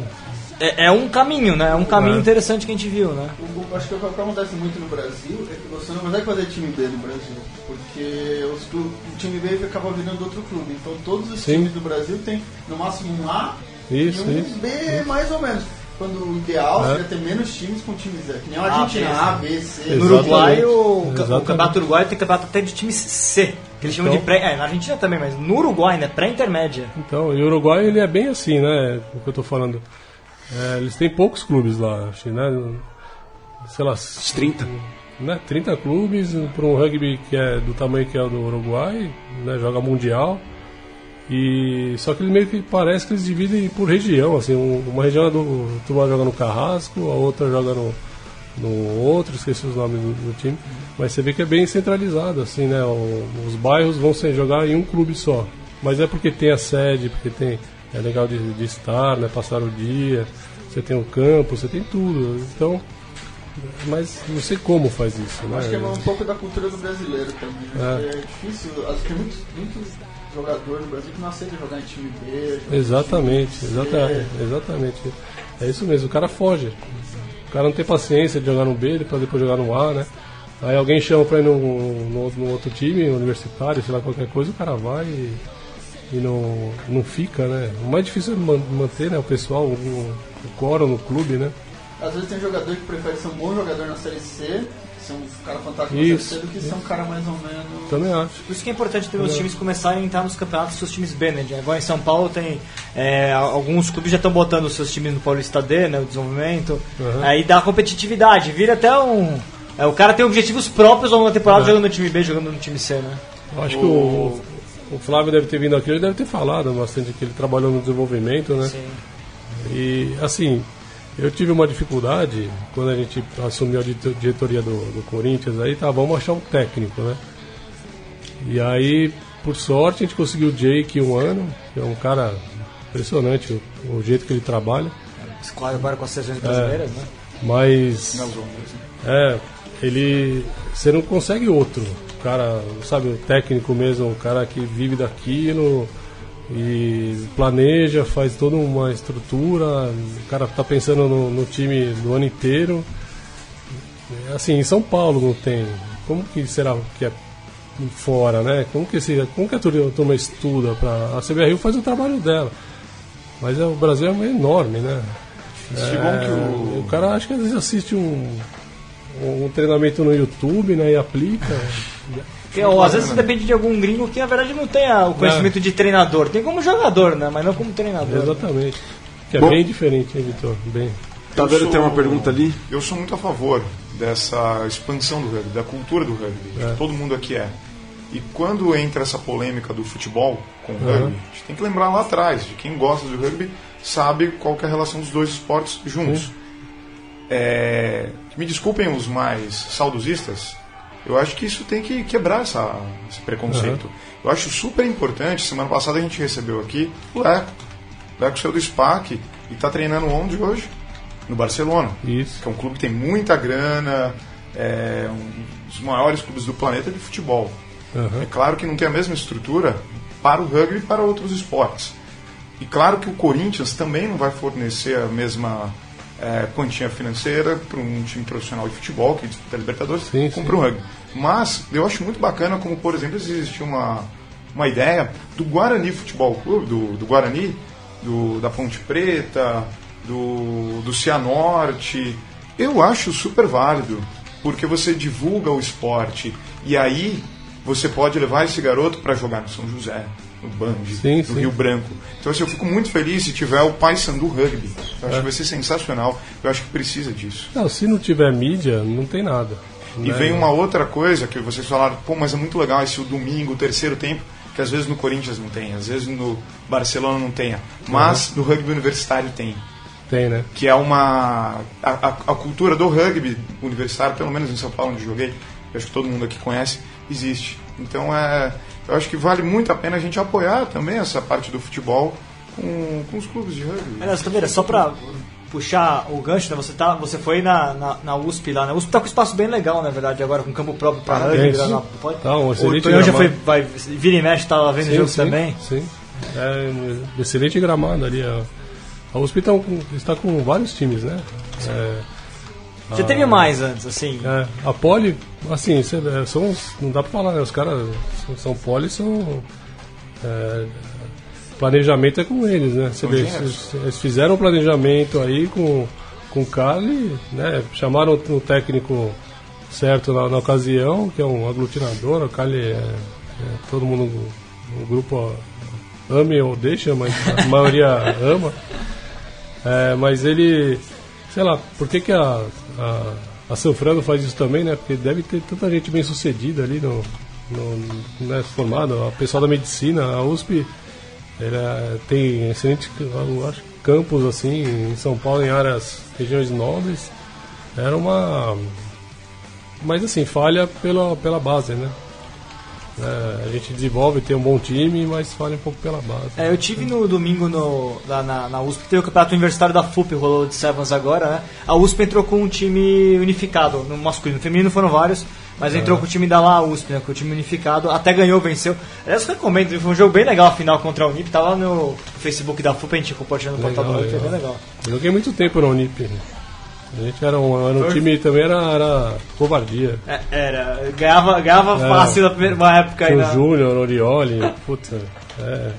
É, é um caminho, né? É um caminho É. interessante que a gente viu, né? O- o- acho que o que acontece muito no Brasil é que você não consegue fazer time B no Brasil, porque os clu- o time B acaba virando outro clube. Então todos os Sim. times do Brasil têm no máximo um A Isso, e um isso. B mais ou menos. Quando o ideal É. seria ter menos times com times Z, que nem a A, Argentina, B, A, B, C. No. Uruguai, o, o campeonato uruguaio tem campeonato até de time C. Que eles chamam de Então. pré. É, na Argentina também, mas no Uruguai, né? Pré-intermédia. Então, e o Uruguai ele é bem assim, né? O que eu tô falando. É, eles têm poucos clubes lá, acho, que, né? Sei lá, Uns 30. né? 30 clubes para um rugby que é do tamanho que é o do Uruguai, né? Joga mundial. E só que ele meio que parece que eles dividem por região, assim, um- uma região é do turma joga no Carrasco, a outra joga no, no outro, esqueci os nomes do, do time, mas você vê que é bem centralizado, assim, né? O- os bairros vão se jogar em um clube só. Mas é porque tem a sede, porque tem é legal de, de estar, né? Passar o dia, você tem o campo, você tem tudo. Então, mas não sei como faz isso, né? Acho que é um pouco da cultura do brasileiro também. É. porque É, difícil, acho que tem muito, muito jogador no Brasil que não aceita jogar em time B. Exatamente, time C. exatamente, exatamente. É isso mesmo, o cara foge. O cara não tem paciência de jogar no B, depois depois jogar no A, né? Aí alguém chama pra ir no outro time, universitário, sei lá, qualquer coisa, o cara vai e, e não, não fica, né? O mais difícil é man- manter né, o pessoal, o, o quórum no clube, né? Às vezes tem jogador que prefere ser um bom jogador na Série C, ser um cara fantástico na Isso. Série C, do que ser um cara mais ou menos. Também acho. Por isso que é importante ter os times começarem a entrar nos campeonatos dos seus times B, né? Igual em São Paulo tem. é, alguns clubes já estão botando os seus times no Paulista D, né? O desenvolvimento. Uhum. Aí dá competitividade, vira até um. é, o cara tem objetivos próprios ao longo da temporada Uhum. jogando no time B, jogando no time C, né? Eu acho que o, o Flávio deve ter vindo aqui, ele deve ter falado bastante que ele trabalhou no desenvolvimento, né? Sim. E assim, eu tive uma dificuldade quando a gente assumiu a diretoria do, do Corinthians, aí tá, vamos achar um técnico, né? E aí, por sorte, a gente conseguiu o Jake um ano, que é um cara impressionante o, o jeito que ele trabalha, agora com as seleções brasileiras, né? mas é, ele você não consegue outro. O cara, sabe, o técnico mesmo, o cara que vive daquilo e planeja, faz toda uma estrutura, o cara tá pensando no, no time do ano inteiro. Assim, em São Paulo não tem. Como que será que é fora, né? Como que, esse, como que a turma estuda para A CBRU faz o trabalho dela. Mas é, o Brasil é enorme, né? Que o- o cara acho que às vezes assiste um, um treinamento no YouTube, né? E aplica. Porque, ó, às vezes depende de algum gringo que na verdade não tem a- o conhecimento de treinador. Tem como jogador, né? Mas não como treinador. Exatamente. Que é Bom. bem diferente, hein, Vitor? Bem. Tá vendo? sou- Tem uma pergunta ali. Eu sou muito a favor dessa expansão do rugby, da cultura do rugby. É. Todo mundo aqui é. E quando entra essa polêmica do futebol com o Uhum. rugby, a gente tem que lembrar lá atrás, de quem gosta do rugby sabe qual que é a relação dos dois esportes juntos. É, me desculpem os mais saudosistas, eu acho que isso tem que quebrar essa, esse preconceito. Eu acho super importante, semana passada a gente recebeu aqui o Leco. O Leco saiu do SPAC e está treinando onde hoje? No Barcelona Isso. que é um clube que tem muita grana, é um dos maiores clubes do planeta de futebol. Aham. É claro que não tem a mesma estrutura para o rugby e para outros esportes. E claro que o Corinthians também não vai fornecer a mesma é, quantia financeira para um time profissional de futebol que disputa a Libertadores Sim, como sim. o rugby. Mas eu acho muito bacana como, por exemplo, existe uma, uma ideia do Guarani Futebol Clube, do, do Guarani, do, da Ponte Preta, do, do Cianorte. Eu acho super válido, porque você divulga o esporte e aí você pode levar esse garoto para jogar no São José, no Band, Sim, no sim. Rio Branco. Então assim, eu fico muito feliz se tiver o Paysandu Rugby. Eu acho que vai ser sensacional. Eu acho que precisa disso. Não, se não tiver mídia, não tem nada. E né? vem uma outra coisa que vocês falaram, pô, mas é muito legal esse o domingo, o terceiro tempo, que às vezes no Corinthians não tem, às vezes no Barcelona não tenha, mas no rugby universitário tem. Tem, né? Que é uma. A, a- a cultura do rugby universitário, pelo menos em São Paulo onde joguei, eu acho que todo mundo aqui conhece, existe. Então é. Eu acho que vale muito a pena a gente apoiar também essa parte do futebol com, com os clubes de rugby. Aliás, Taveira, só pra puxar o gancho, né? Você, tá, você foi na, na, na USP lá, né? A USP tá com um espaço bem legal, na verdade, agora com campo próprio pra rugby. Pode? Tá, um o Tonhão já foi, vai, vira e mexe, tava vendo o jogo também. Sim. É um excelente gramado ali. A, a USP tá com- está com vários times, né? É, Já teve mais antes, assim. é, a Poli, assim, cê- é, são, não dá pra falar, né? Os caras são, são Poli, são. é, planejamento é com eles, né? Você vê, eles, eles fizeram um planejamento aí com, com o Cali, né? Chamaram o técnico certo na, na ocasião, que é um aglutinador, o Cali é, é- todo mundo no grupo ame ou deixa, mas a maioria ama. É, mas ele, sei lá, por que, que a, a, a Sanfrano faz isso também, né? Porque deve ter tanta gente bem sucedida ali no, no né, formado, a pessoal da medicina, a USP ela tem excelentes eu acho, campos assim em São Paulo em áreas regiões nobres. Era uma mas assim falha pela pela base né É, a gente desenvolve tem um bom time mas falha um pouco pela base É, eu tive no domingo no, lá na, na USP, teve o campeonato universitário da FUP, rolou de Sevens agora, né? A USP entrou com um time unificado, no masculino. No feminino foram vários, mas entrou com o time da lá USP, né? Com o time unificado, até ganhou, venceu. Aliás, eu recomendo, foi um jogo bem legal a final contra a Unip, tava no Facebook da FUP, a gente compartilhando no portal Unip, foi bem legal. Eu joguei muito tempo na Unip a gente era um, era um time também era, era covardia É, era, ganhava, ganhava É. fácil na primeira uma época aí. o Na, Júnior Orioli puta é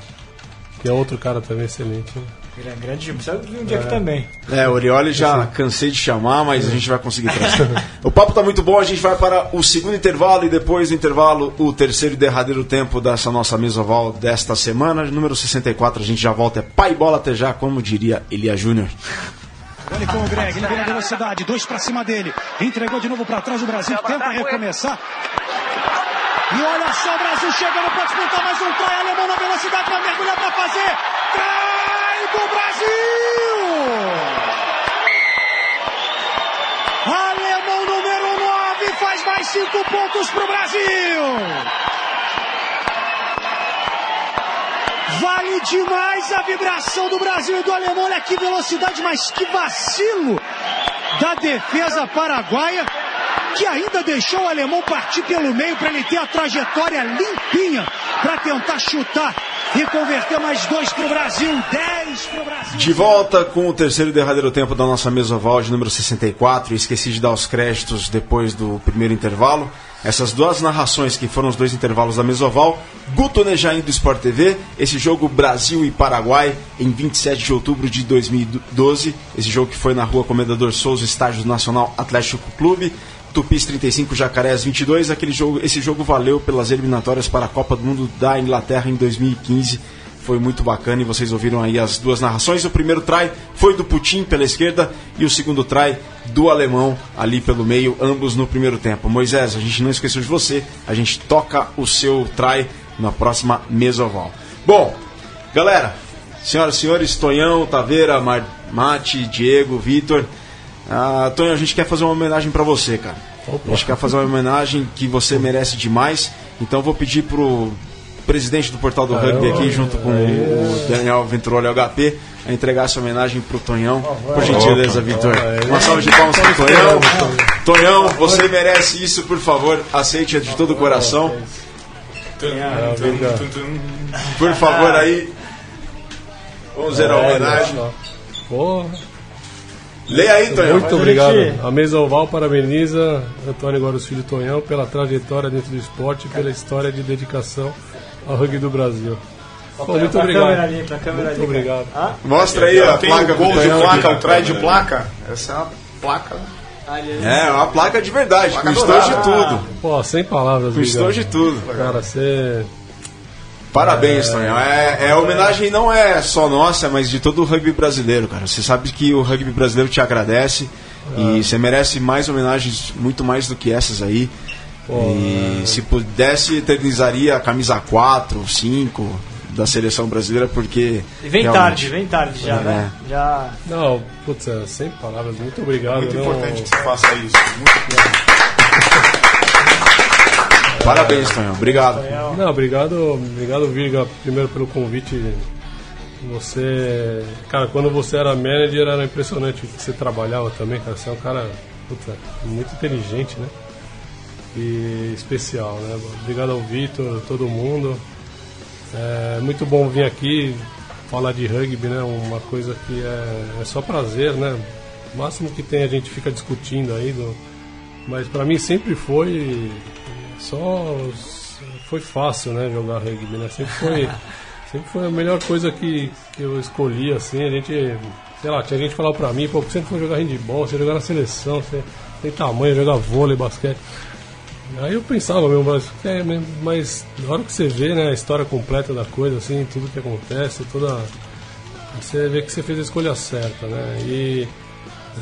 que é outro cara também excelente né? Gran- grande time, precisa vir um dia aqui também. É, o Orioli já cansei de chamar, mas a gente vai conseguir trazer. o papo tá muito bom, a gente vai para o segundo intervalo e depois do intervalo o terceiro e derradeiro tempo dessa nossa mesa oval desta semana. Número 64, a gente já volta. É pai bola até já, como diria Elia Júnior. Ele com o Greg, ele vem na velocidade, dois pra cima dele. Entregou de novo pra trás o Brasil, tenta recomeçar. E olha só o Brasil chegando pra disputar mais um trai alemão na velocidade, vai mergulhar pra fazer. Trai do Brasil! Alemão número 9 faz mais cinco pontos pro Brasil! Vale demais a vibração do Brasil e do alemão. Olha que velocidade, mas que vacilo da defesa paraguaia, que ainda deixou o alemão partir pelo meio para ele ter a trajetória limpinha para tentar chutar e converter mais dois para o Brasil, dez para o Brasil. De volta com o terceiro e derradeiro tempo da nossa mesa oval de número 64. Esqueci de dar os créditos depois do primeiro intervalo. Essas duas narrações que foram os dois intervalos da mesa oval. Guto Nejaim do Sport TV. Esse jogo Brasil e Paraguai em 27 de outubro de 2012. Esse jogo que foi na rua Comendador Souza, estádio do Nacional Atlético Clube. Tupis 35, Jacarés 22. Aquele jogo, esse jogo valeu pelas eliminatórias para a Copa do Mundo da Inglaterra em 2015 foi muito bacana e vocês ouviram aí as duas narrações. O primeiro try foi do Putin pela esquerda e o segundo try do alemão ali pelo meio, ambos no primeiro tempo. Moisés, a gente não esqueceu de você, a gente toca o seu try na próxima mesa oval. Bom, galera, senhoras e senhores, Tonhão, Taveira, Mar Mate, Diego, Vitor. Ah, Tonhão, a gente quer fazer uma homenagem para você, cara. A gente quer fazer uma homenagem que você merece demais. Então eu vou pedir pro presidente do Portal do Rugby aqui, junto com o Daniel Venturoli HP, a entregar essa homenagem pro Tonhão. Por gentileza, Vitor. Uma salva de palmas pro Tonhão. Tonhão, você merece isso, por favor. Aceite de todo o coração. Por favor, aí. Vamos ver a homenagem. Porra. Leia aí, Tonhão. Muito obrigado. A mesa oval parabeniza Antônio Guarus Filho Tonhão pela trajetória dentro do esporte e pela história de dedicação ao rugby do Brasil. Pô, muito Pra obrigado. câmera ali, pra câmera Muito ali, obrigado. Ah, Mostra aí a Tem placa o gol de placa, o try de placa. Essa é a placa. ali. É, uma placa de verdade, com estojo de tudo. Pô, sem palavras, Com estojo de tudo. Cara, você. Parabéns, Tonhão. É, é, a homenagem não é só nossa, mas de todo o rugby brasileiro, cara. Você sabe que o rugby brasileiro te agradece e você merece mais homenagens, muito mais do que essas aí. E se pudesse, eternizaria a camisa 4, 5 da seleção brasileira, porque. E vem realmente- tarde, vem tarde já, É. né? Já. Não, putz, é, sem palavras, muito obrigado. Muito não- importante que você faça isso. Muito importante. Parabéns, Tonhão. Obrigado. Não, obrigado, obrigado, Virga, primeiro pelo convite. Você, cara, quando você era manager era impressionante o que você trabalhava também, cara. Você é um cara puta, muito inteligente, né? E especial, né? Obrigado ao Vitor, todo mundo. É muito bom vir aqui falar de rugby, né? Uma coisa que é, é só prazer, né? O máximo que tem a gente fica discutindo aí, do, mas para mim sempre foi só foi fácil, né? Jogar rugby, né? Sempre foi sempre foi a melhor coisa que, que eu escolhi, assim. A gente, sei lá, tinha gente que falava pra mim, pô, você não foi jogar handball, você jogar na seleção, você tem tamanho, jogar vôlei, basquete. Aí eu pensava mesmo, mas, é, mas na hora que você vê né, a história completa da coisa, assim, tudo que acontece, toda. Você vê que você fez a escolha certa, né? E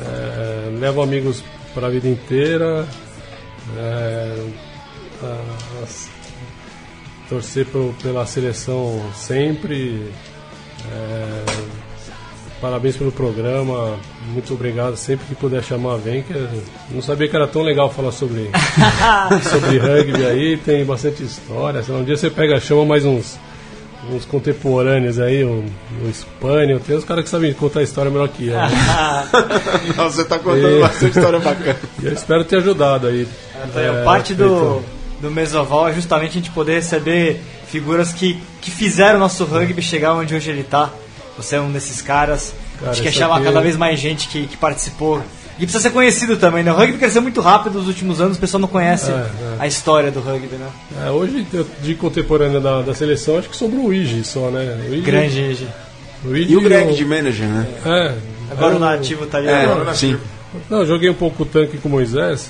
é, levo amigos para a vida inteira. É, a, a, torcer pro, pela seleção sempre. É, parabéns pelo programa. Muito obrigado. Sempre que puder chamar, vem. Que não sabia que era tão legal falar sobre, sobre rugby aí. Tem bastante história. Um dia você pega, chama mais uns uns contemporâneos aí, o, o Espanha, tem os caras que sabem contar história melhor que eu. Né? Nossa, você tá contando e... bastante história bacana. E eu espero ter ajudado aí. É, parte do, do Mesoval é justamente a gente poder receber figuras que, que fizeram o nosso rugby chegar onde hoje ele está. Você é um desses caras. Cara, a gente quer chamar aqui... cada vez mais gente que, que participou e precisa ser conhecido também, né? O rugby cresceu muito rápido nos últimos anos, o pessoal não conhece é, é. a história do rugby, né? É, hoje, de contemporânea da, da seleção, acho que sobrou o Igi só, né? O Igi, Grande Igi. O Igi e o Greg de manager, né? É. Agora o nativo tá ali. É, agora, sim. Não, joguei um pouco o tanque com o Moisés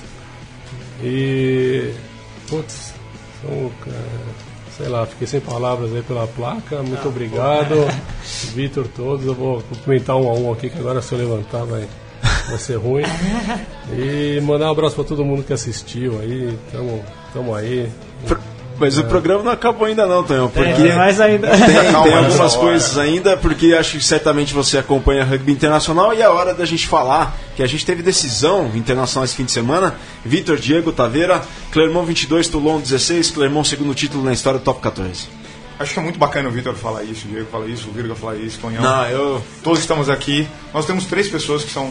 e... Putz, são, sei lá, fiquei sem palavras aí pela placa. Muito ah, obrigado, Vitor, todos. Eu vou cumprimentar um a um aqui, que agora se eu levantar vai vai ser ruim. E mandar um abraço para todo mundo que assistiu aí. Tamo, tamo aí. Mas é. o programa não acabou ainda não, Tonhão, porque tem mais ainda. Tem, tem algumas coisas ainda, porque acho que certamente você acompanha rugby internacional e é hora da gente falar que a gente teve decisão internacional esse fim de semana. Vitor Diego Taveira, Clermont 22, Toulon 16, Clermont segundo título na história do Top 14. Acho que é muito bacana o Vitor falar isso, o Diego falar isso, o Virga falar isso, Tonhão. Não, eu... Todos estamos aqui. Nós temos três pessoas que são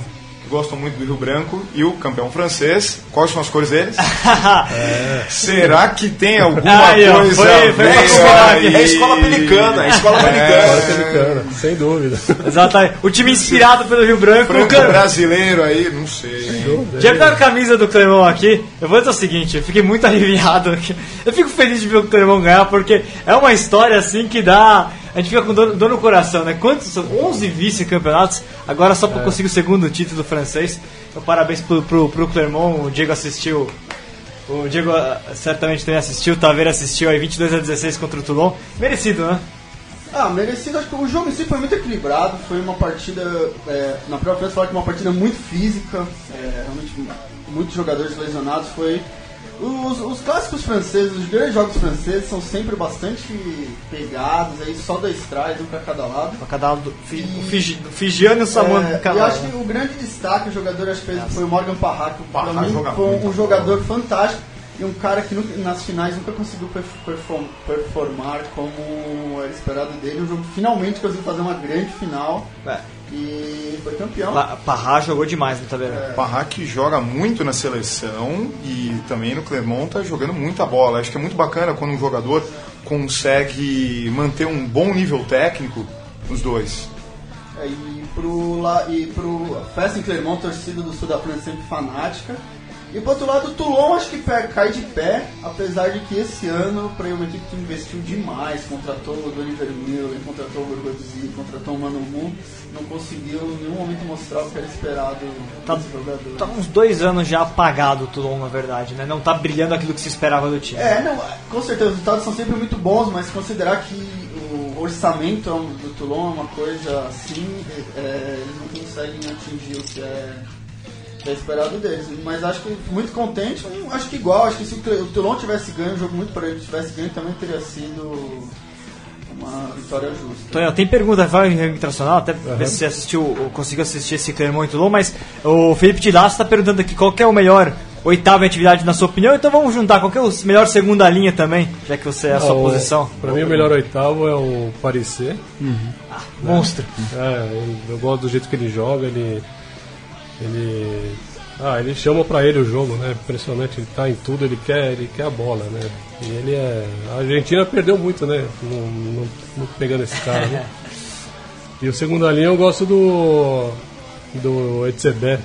gostam muito do Rio Branco e o campeão francês. Quais são as cores deles? é. Será que tem alguma Ai, coisa? Foi, foi é, escola, é a escola pelicana, é a escola pelicana. É, pelicana, sem dúvida. Exatamente. O time inspirado pelo Rio Branco. Franco brasileiro aí, não sei. Já viu a camisa do Clermont aqui? Eu vou dizer o seguinte, eu fiquei muito aliviado. Eu fico feliz de ver o Clermont ganhar, porque é uma história assim que dá a gente fica com dor, dor no coração, né? Quantos são? 11 vice-campeonatos, agora só para é. conseguir o segundo título francês. Então, parabéns pro, pro, pro Clermont, o Diego assistiu. O Diego ah, certamente também assistiu, o Taveira assistiu aí 22 a 16 contra o Toulon. Merecido, né? Ah, merecido. Acho que o jogo em si foi muito equilibrado. Foi uma partida, é, na própria vez, falar que uma partida muito física. É, realmente, muitos jogadores lesionados. Foi os, os, clássicos franceses, os grandes jogos franceses são sempre bastante pegados, aí só dois trás, um para cada lado. Para cada lado, do, e, o Fiji, Figiano e o Samuel é, E acho que o grande destaque, o jogador acho que fez, foi o Morgan Parra, que para mim foi um, um jogador fantástico e um cara que nas finais nunca conseguiu performar como era esperado dele. Um jogo finalmente conseguiu fazer uma grande final. É. E foi campeão. Parra jogou demais no Tabeirão. É. Parra que joga muito na seleção e também no Clermont tá jogando muita bola. Acho que é muito bacana quando um jogador consegue manter um bom nível técnico nos dois. É, e pro, lá, e pro Festa em Clermont, torcida do Sul da França sempre fanática. E pro outro lado, o Toulon acho que cai de pé, apesar de que esse ano, para uma equipe que investiu demais, contratou o Doni Vermeulen, contratou o Gorgodzi, contratou o Manu Mu, não conseguiu em nenhum momento mostrar o que era esperado tá, desse jogador. Tá uns dois anos já apagado o Toulon, na verdade, né? Não tá brilhando aquilo que se esperava do time. É, não, com certeza, os resultados são sempre muito bons, mas considerar que o orçamento do Toulon é uma coisa assim, é, eles não conseguem atingir o que é é esperado deles. Mas acho que muito contente, acho que igual, acho que se o Toulon tivesse ganho, um jogo muito para ele tivesse ganho, também teria sido uma vitória justa. Tonhão, tem pergunta, vai em internacional, até uhum. ver se você assistiu, conseguiu assistir esse Clermont e Toulon, mas o Felipe Tilasso está perguntando aqui qual é o melhor oitavo em atividade, na sua opinião. Então vamos juntar qual que é o melhor segunda linha também, já que você é a sua Ah, o- posição. Pra mim, o melhor oitavo é o Parecer. Monstro. É, eu, eu gosto do jeito que ele joga, ele. Ele. Ah, ele chama pra ele o jogo, né? Impressionante, ele tá em tudo, ele quer, ele quer a bola, né? E ele é. A Argentina perdeu muito, né? Não, não, não pegando esse cara, né? E o segunda linha eu gosto do. do Etzebeth.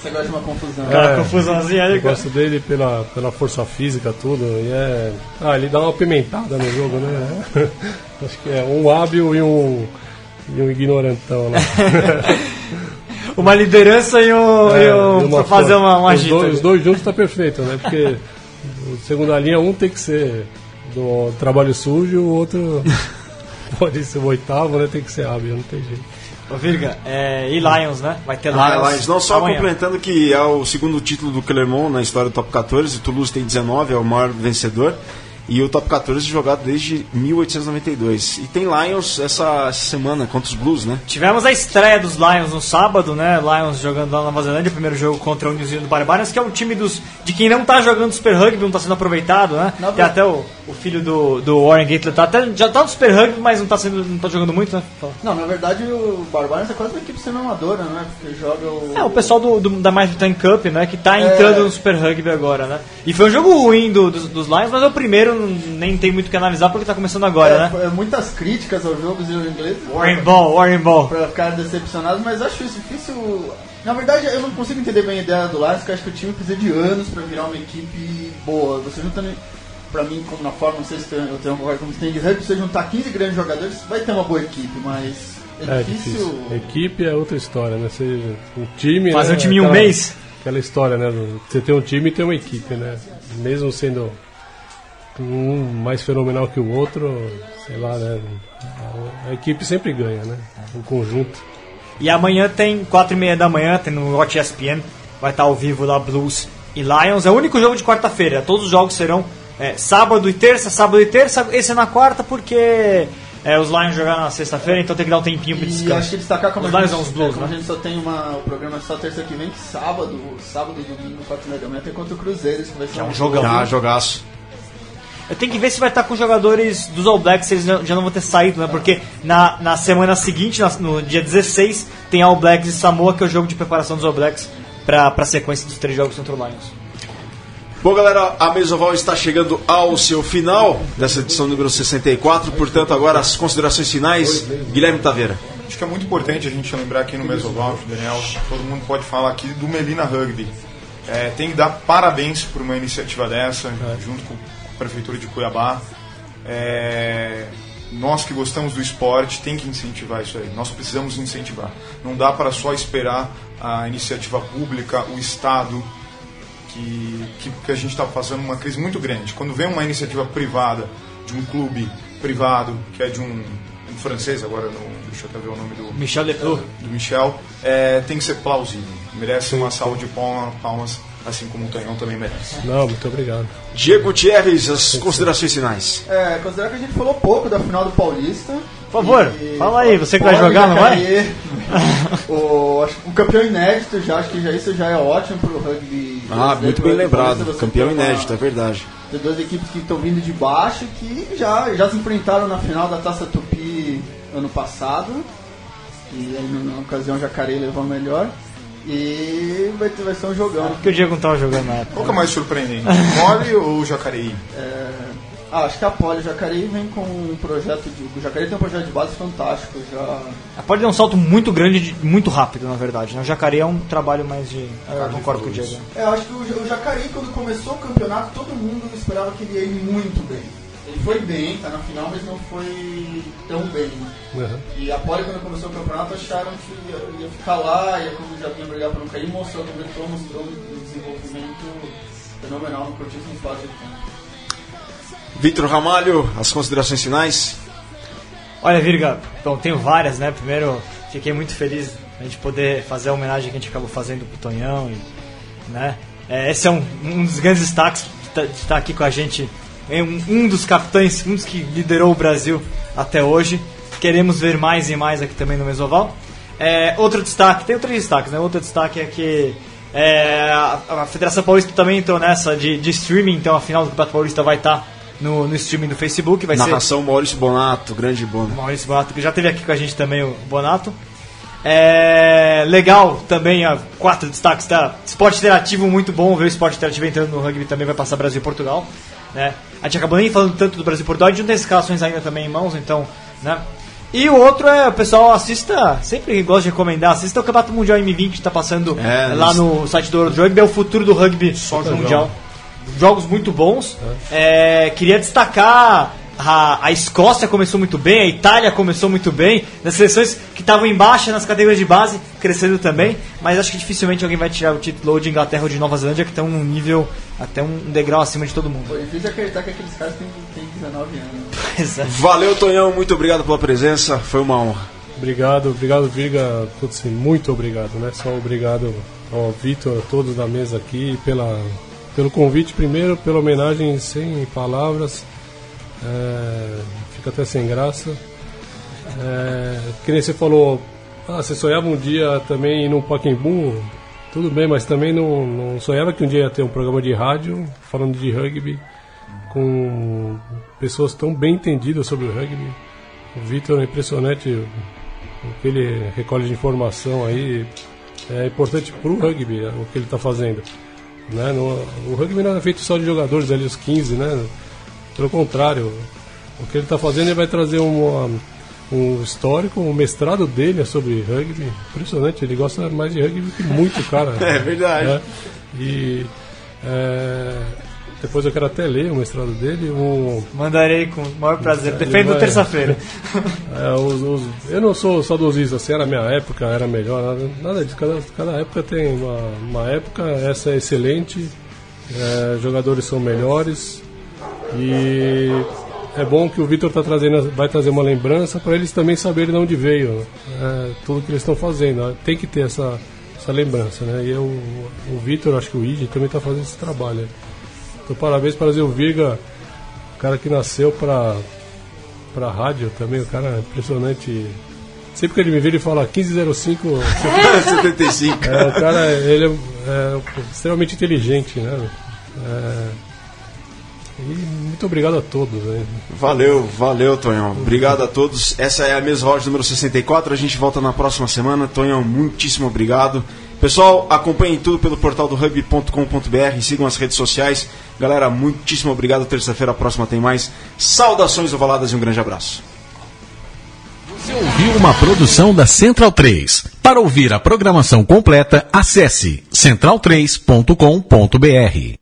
Você gosta de uma confusão. Aquela É. confusãozinha ali. Eu gosto dele pela, pela força física, tudo. E é. Ah, ele dá uma pimentada no jogo, né? Acho que é um hábil e um. e um ignorantão lá. Uma liderança e um. É, e um pra fazer uma, uma os, agita. dois, os dois juntos tá perfeito, né? Porque segunda linha, um tem que ser do trabalho sujo, o outro pode ser o oitavo, né? Tem que ser hábil, não tem jeito. Ô, Virga, é, e Lions, né? Vai ter Ah, Lions. Lions. Não, só amanhã. complementando que é o segundo título do Clermont na história do Top 14. O Toulouse tem 19, é o maior vencedor. E o Top 14 jogado desde 1892. E tem Lions essa, essa semana contra os Blues, né? Tivemos a estreia dos Lions no sábado, né? Lions jogando lá na Nova Zelândia, o primeiro jogo contra o New Zealand Barbarians, que é um time dos, de quem não tá jogando Super Rugby, não tá sendo aproveitado, né? Não, Tem até o, o filho do, do Warren Gately, tá até, já tá no Super Rugby, mas não tá, sendo, não tá jogando muito, né? Não, na verdade o Barbarians é quase uma equipe semi-amadora, né? Porque joga o. É, o pessoal do, do- da Maritime Cup, né? Que tá É. entrando no Super Rugby agora, né? E foi um jogo ruim do- dos, dos Lions, mas é o primeiro, não- nem tem muito o que analisar porque tá começando agora, É, né? foi- muitas críticas aos jogos ingleses. Warren Ball, Warren Ball. Pra ficar decepcionados, mas acho isso difícil. Na verdade, eu não consigo entender bem a ideia do Lions, porque acho que o time precisa de anos pra virar uma equipe boa. Você juntando, pra mim, como na forma, não sei se tem- eu tenho concordo como tem de rugby, você juntar 15 grandes jogadores, vai ter uma boa equipe, mas é, É difícil. difícil. Equipe é outra história, né? Você, um time. Fazer né? um time em um Aquela- mês. Aquela história, né? Você tem um time e tem uma equipe, né? Mesmo sendo um mais fenomenal que o outro, sei lá, né? A, a equipe sempre ganha, né? O conjunto. E amanhã tem 4 e meia da manhã, tem no Watch ESPN, vai estar ao vivo lá Blues e Lions. É o único jogo de quarta-feira. Todos os jogos serão é, sábado e terça, sábado e terça. Esse é na quarta porque é, os Lions jogaram na sexta-feira, então tem que dar um tempinho pro E descanso. acho que destacar como, Os a Lions gente, os Blues, é, como né? a gente só tem uma, o programa só terça que vem, que sábado, sábado e domingo, 4 da manhã, tem contra o Cruzeiro, isso vai ser é um jogão. Ah, jogaço. Eu tenho que ver se vai estar com os jogadores dos All Blacks, se eles já não vão ter saído, né? Porque na, na semana seguinte, na- no dia 16, tem All Blacks e Samoa, que é o jogo de preparação dos All Blacks pra, pra sequência dos três jogos contra o Lions. Bom, galera, a Mesoval está chegando ao seu final dessa edição número 64. Portanto, agora as considerações finais. Guilherme Taveira. Acho que é muito importante a gente lembrar aqui no Mesoval, Daniel, todo mundo pode falar aqui do Melina Rugby. É, tem que dar parabéns por uma iniciativa dessa, junto com a Prefeitura de Cuiabá. É, nós que gostamos do esporte tem que incentivar isso aí. Nós precisamos incentivar. Não dá para só esperar a iniciativa pública, o Estado, que, que, que a gente está passando uma crise muito grande. Quando vem uma iniciativa privada, de um clube privado, que é de um, um francês, agora não, deixa eu até ver o nome do, Michel Leclerc. do Michel, é, tem que ser plausível. Merece uma salva de palma- palmas, assim como o Tonhão também merece. Não, muito obrigado. Diego Gutierrez, as considerações finais. É, considerar que a gente falou pouco da final do Paulista. Por favor, E- fala aí, você que vai jogar, não vai? O, acho o campeão inédito já, acho que já, isso já é ótimo pro rugby. Ah, muito bem lembrado. Campeão inédito, é verdade. Tem duas equipes que estão vindo de baixo que já, já se enfrentaram na final da Taça Tupi ano passado. E aí na ocasião o Jacareí levou a melhor. E vai, ter, vai ser um jogão. Porque o Diego não tava jogando na época. Qual que é mais surpreendente? Mole ou Jacareí? É, ah, acho que a Poli Jacareí vem com um projeto de. O Jacareí tem um projeto de base fantástico. Já, Pode dar um salto muito grande, de- muito rápido, na verdade. Né? O Jacareí é um trabalho mais de. Eu concordo com o Diego. É, eu acho que o, o Jacareí, quando começou o campeonato, todo mundo esperava que ele ia ir muito bem. Ele foi bem, tá na final, mas não foi tão bem. Uhum. E a Poli, quando começou o campeonato, acharam que ia, ia ficar lá, ia como já vinha brigar para não cair, mostrou, completou, mostrou um desenvolvimento fenomenal no curtíssimo espaço de tempo. Vitor Ramalho, as considerações finais. Olha, Virga, bom, tenho várias, né? Primeiro, fiquei muito feliz a gente poder fazer a homenagem que a gente acabou fazendo pro Tonhão. E, né? É, esse é um, um dos grandes destaques de estar aqui com a gente. É um, um dos capitães, um dos que liderou o Brasil até hoje. Queremos ver mais e mais aqui também no Mesoval. É, outro destaque, tem outros destaques, né? Outro destaque é que É, a, a, Federação Paulista também entrou nessa de, de streaming, então a final do Campeonato Paulista vai estar tá no, no streaming do Facebook. Vai Narração ser... Maurício Bonato, grande Bono. Maurício Bonato, que já teve aqui com a gente também o Bonato. É legal também, a quatro destaques, tá? Esporte interativo muito bom, ver o esporte interativo entrando no rugby também vai passar Brasil e Portugal. Né? A gente acabou nem falando tanto do Brasil e Portugal, a gente não tem escalações ainda também em mãos, então, né? E o outro é, o pessoal assista, sempre gosto de recomendar, assista o Campeonato Mundial M20 que está passando é, lá no site do World Rugby, é o futuro do rugby mundial. Jogos muito bons. É. É, queria destacar a, a Escócia começou muito bem, a Itália começou muito bem, nas seleções que estavam embaixo nas categorias de base, crescendo também, mas acho que dificilmente alguém vai tirar o título de Inglaterra ou de Nova Zelândia, que estão num nível até um degrau acima de todo mundo. Foi difícil acreditar que aqueles caras têm, têm 19 anos. Exato. Valeu, Tonhão, muito obrigado pela presença, foi uma honra. Obrigado, obrigado, Virga, putz, muito obrigado, né? Só obrigado ao Vitor, a todos da mesa aqui, pela, pelo convite primeiro, pela homenagem sem palavras é, fica até sem graça. É, que nem você falou, ah, você sonhava um dia também ir no Pacaembu, tudo bem, mas também não, não, sonhava que um dia ia ter um programa de rádio falando de rugby com pessoas tão bem entendidas sobre o rugby. O Vitor é impressionante o que ele recolhe de informação aí. É importante para o rugby o que ele está fazendo. Né? No, o rugby não é feito só de jogadores ali, os 15, né? Pelo contrário, o que ele está fazendo, ele vai trazer um, um histórico, um mestrado dele é sobre rugby. Impressionante, ele gosta mais de rugby que muito, cara. é verdade. Né? E é, depois eu quero até ler o mestrado dele. Um, Mandarei com o maior prazer. Defendo terça-feira. É, os, os, eu não sou saudosista, assim, era minha época, era melhor, nada, nada disso. Cada, cada época tem uma, uma época, essa é excelente, é, jogadores são melhores, e é bom que o Vitor tá trazendo, vai trazer uma lembrança para eles também saberem de onde veio é, tudo que eles estão fazendo. Tem que ter essa, essa lembrança, né? E eu, o Vitor, acho que o Iji também está fazendo esse trabalho. Então parabéns para o Virga, o cara que nasceu para para rádio também, o cara é impressionante. Sempre que ele me vê, ele fala 1505 75. É, o cara ele é, é extremamente inteligente, né? É, e muito obrigado a todos. Né? Valeu, valeu, Tonhão. Obrigado a todos. Essa é a mesa Roger número 64. A gente volta na próxima semana. Tonhão, muitíssimo obrigado. Pessoal, acompanhem tudo pelo portal do hub.com.br, sigam as redes sociais. Galera, muitíssimo obrigado. Terça-feira próxima tem mais. Saudações ovaladas e um grande abraço. Você ouviu uma produção da Central 3. Para ouvir a programação completa, acesse central3.com.br.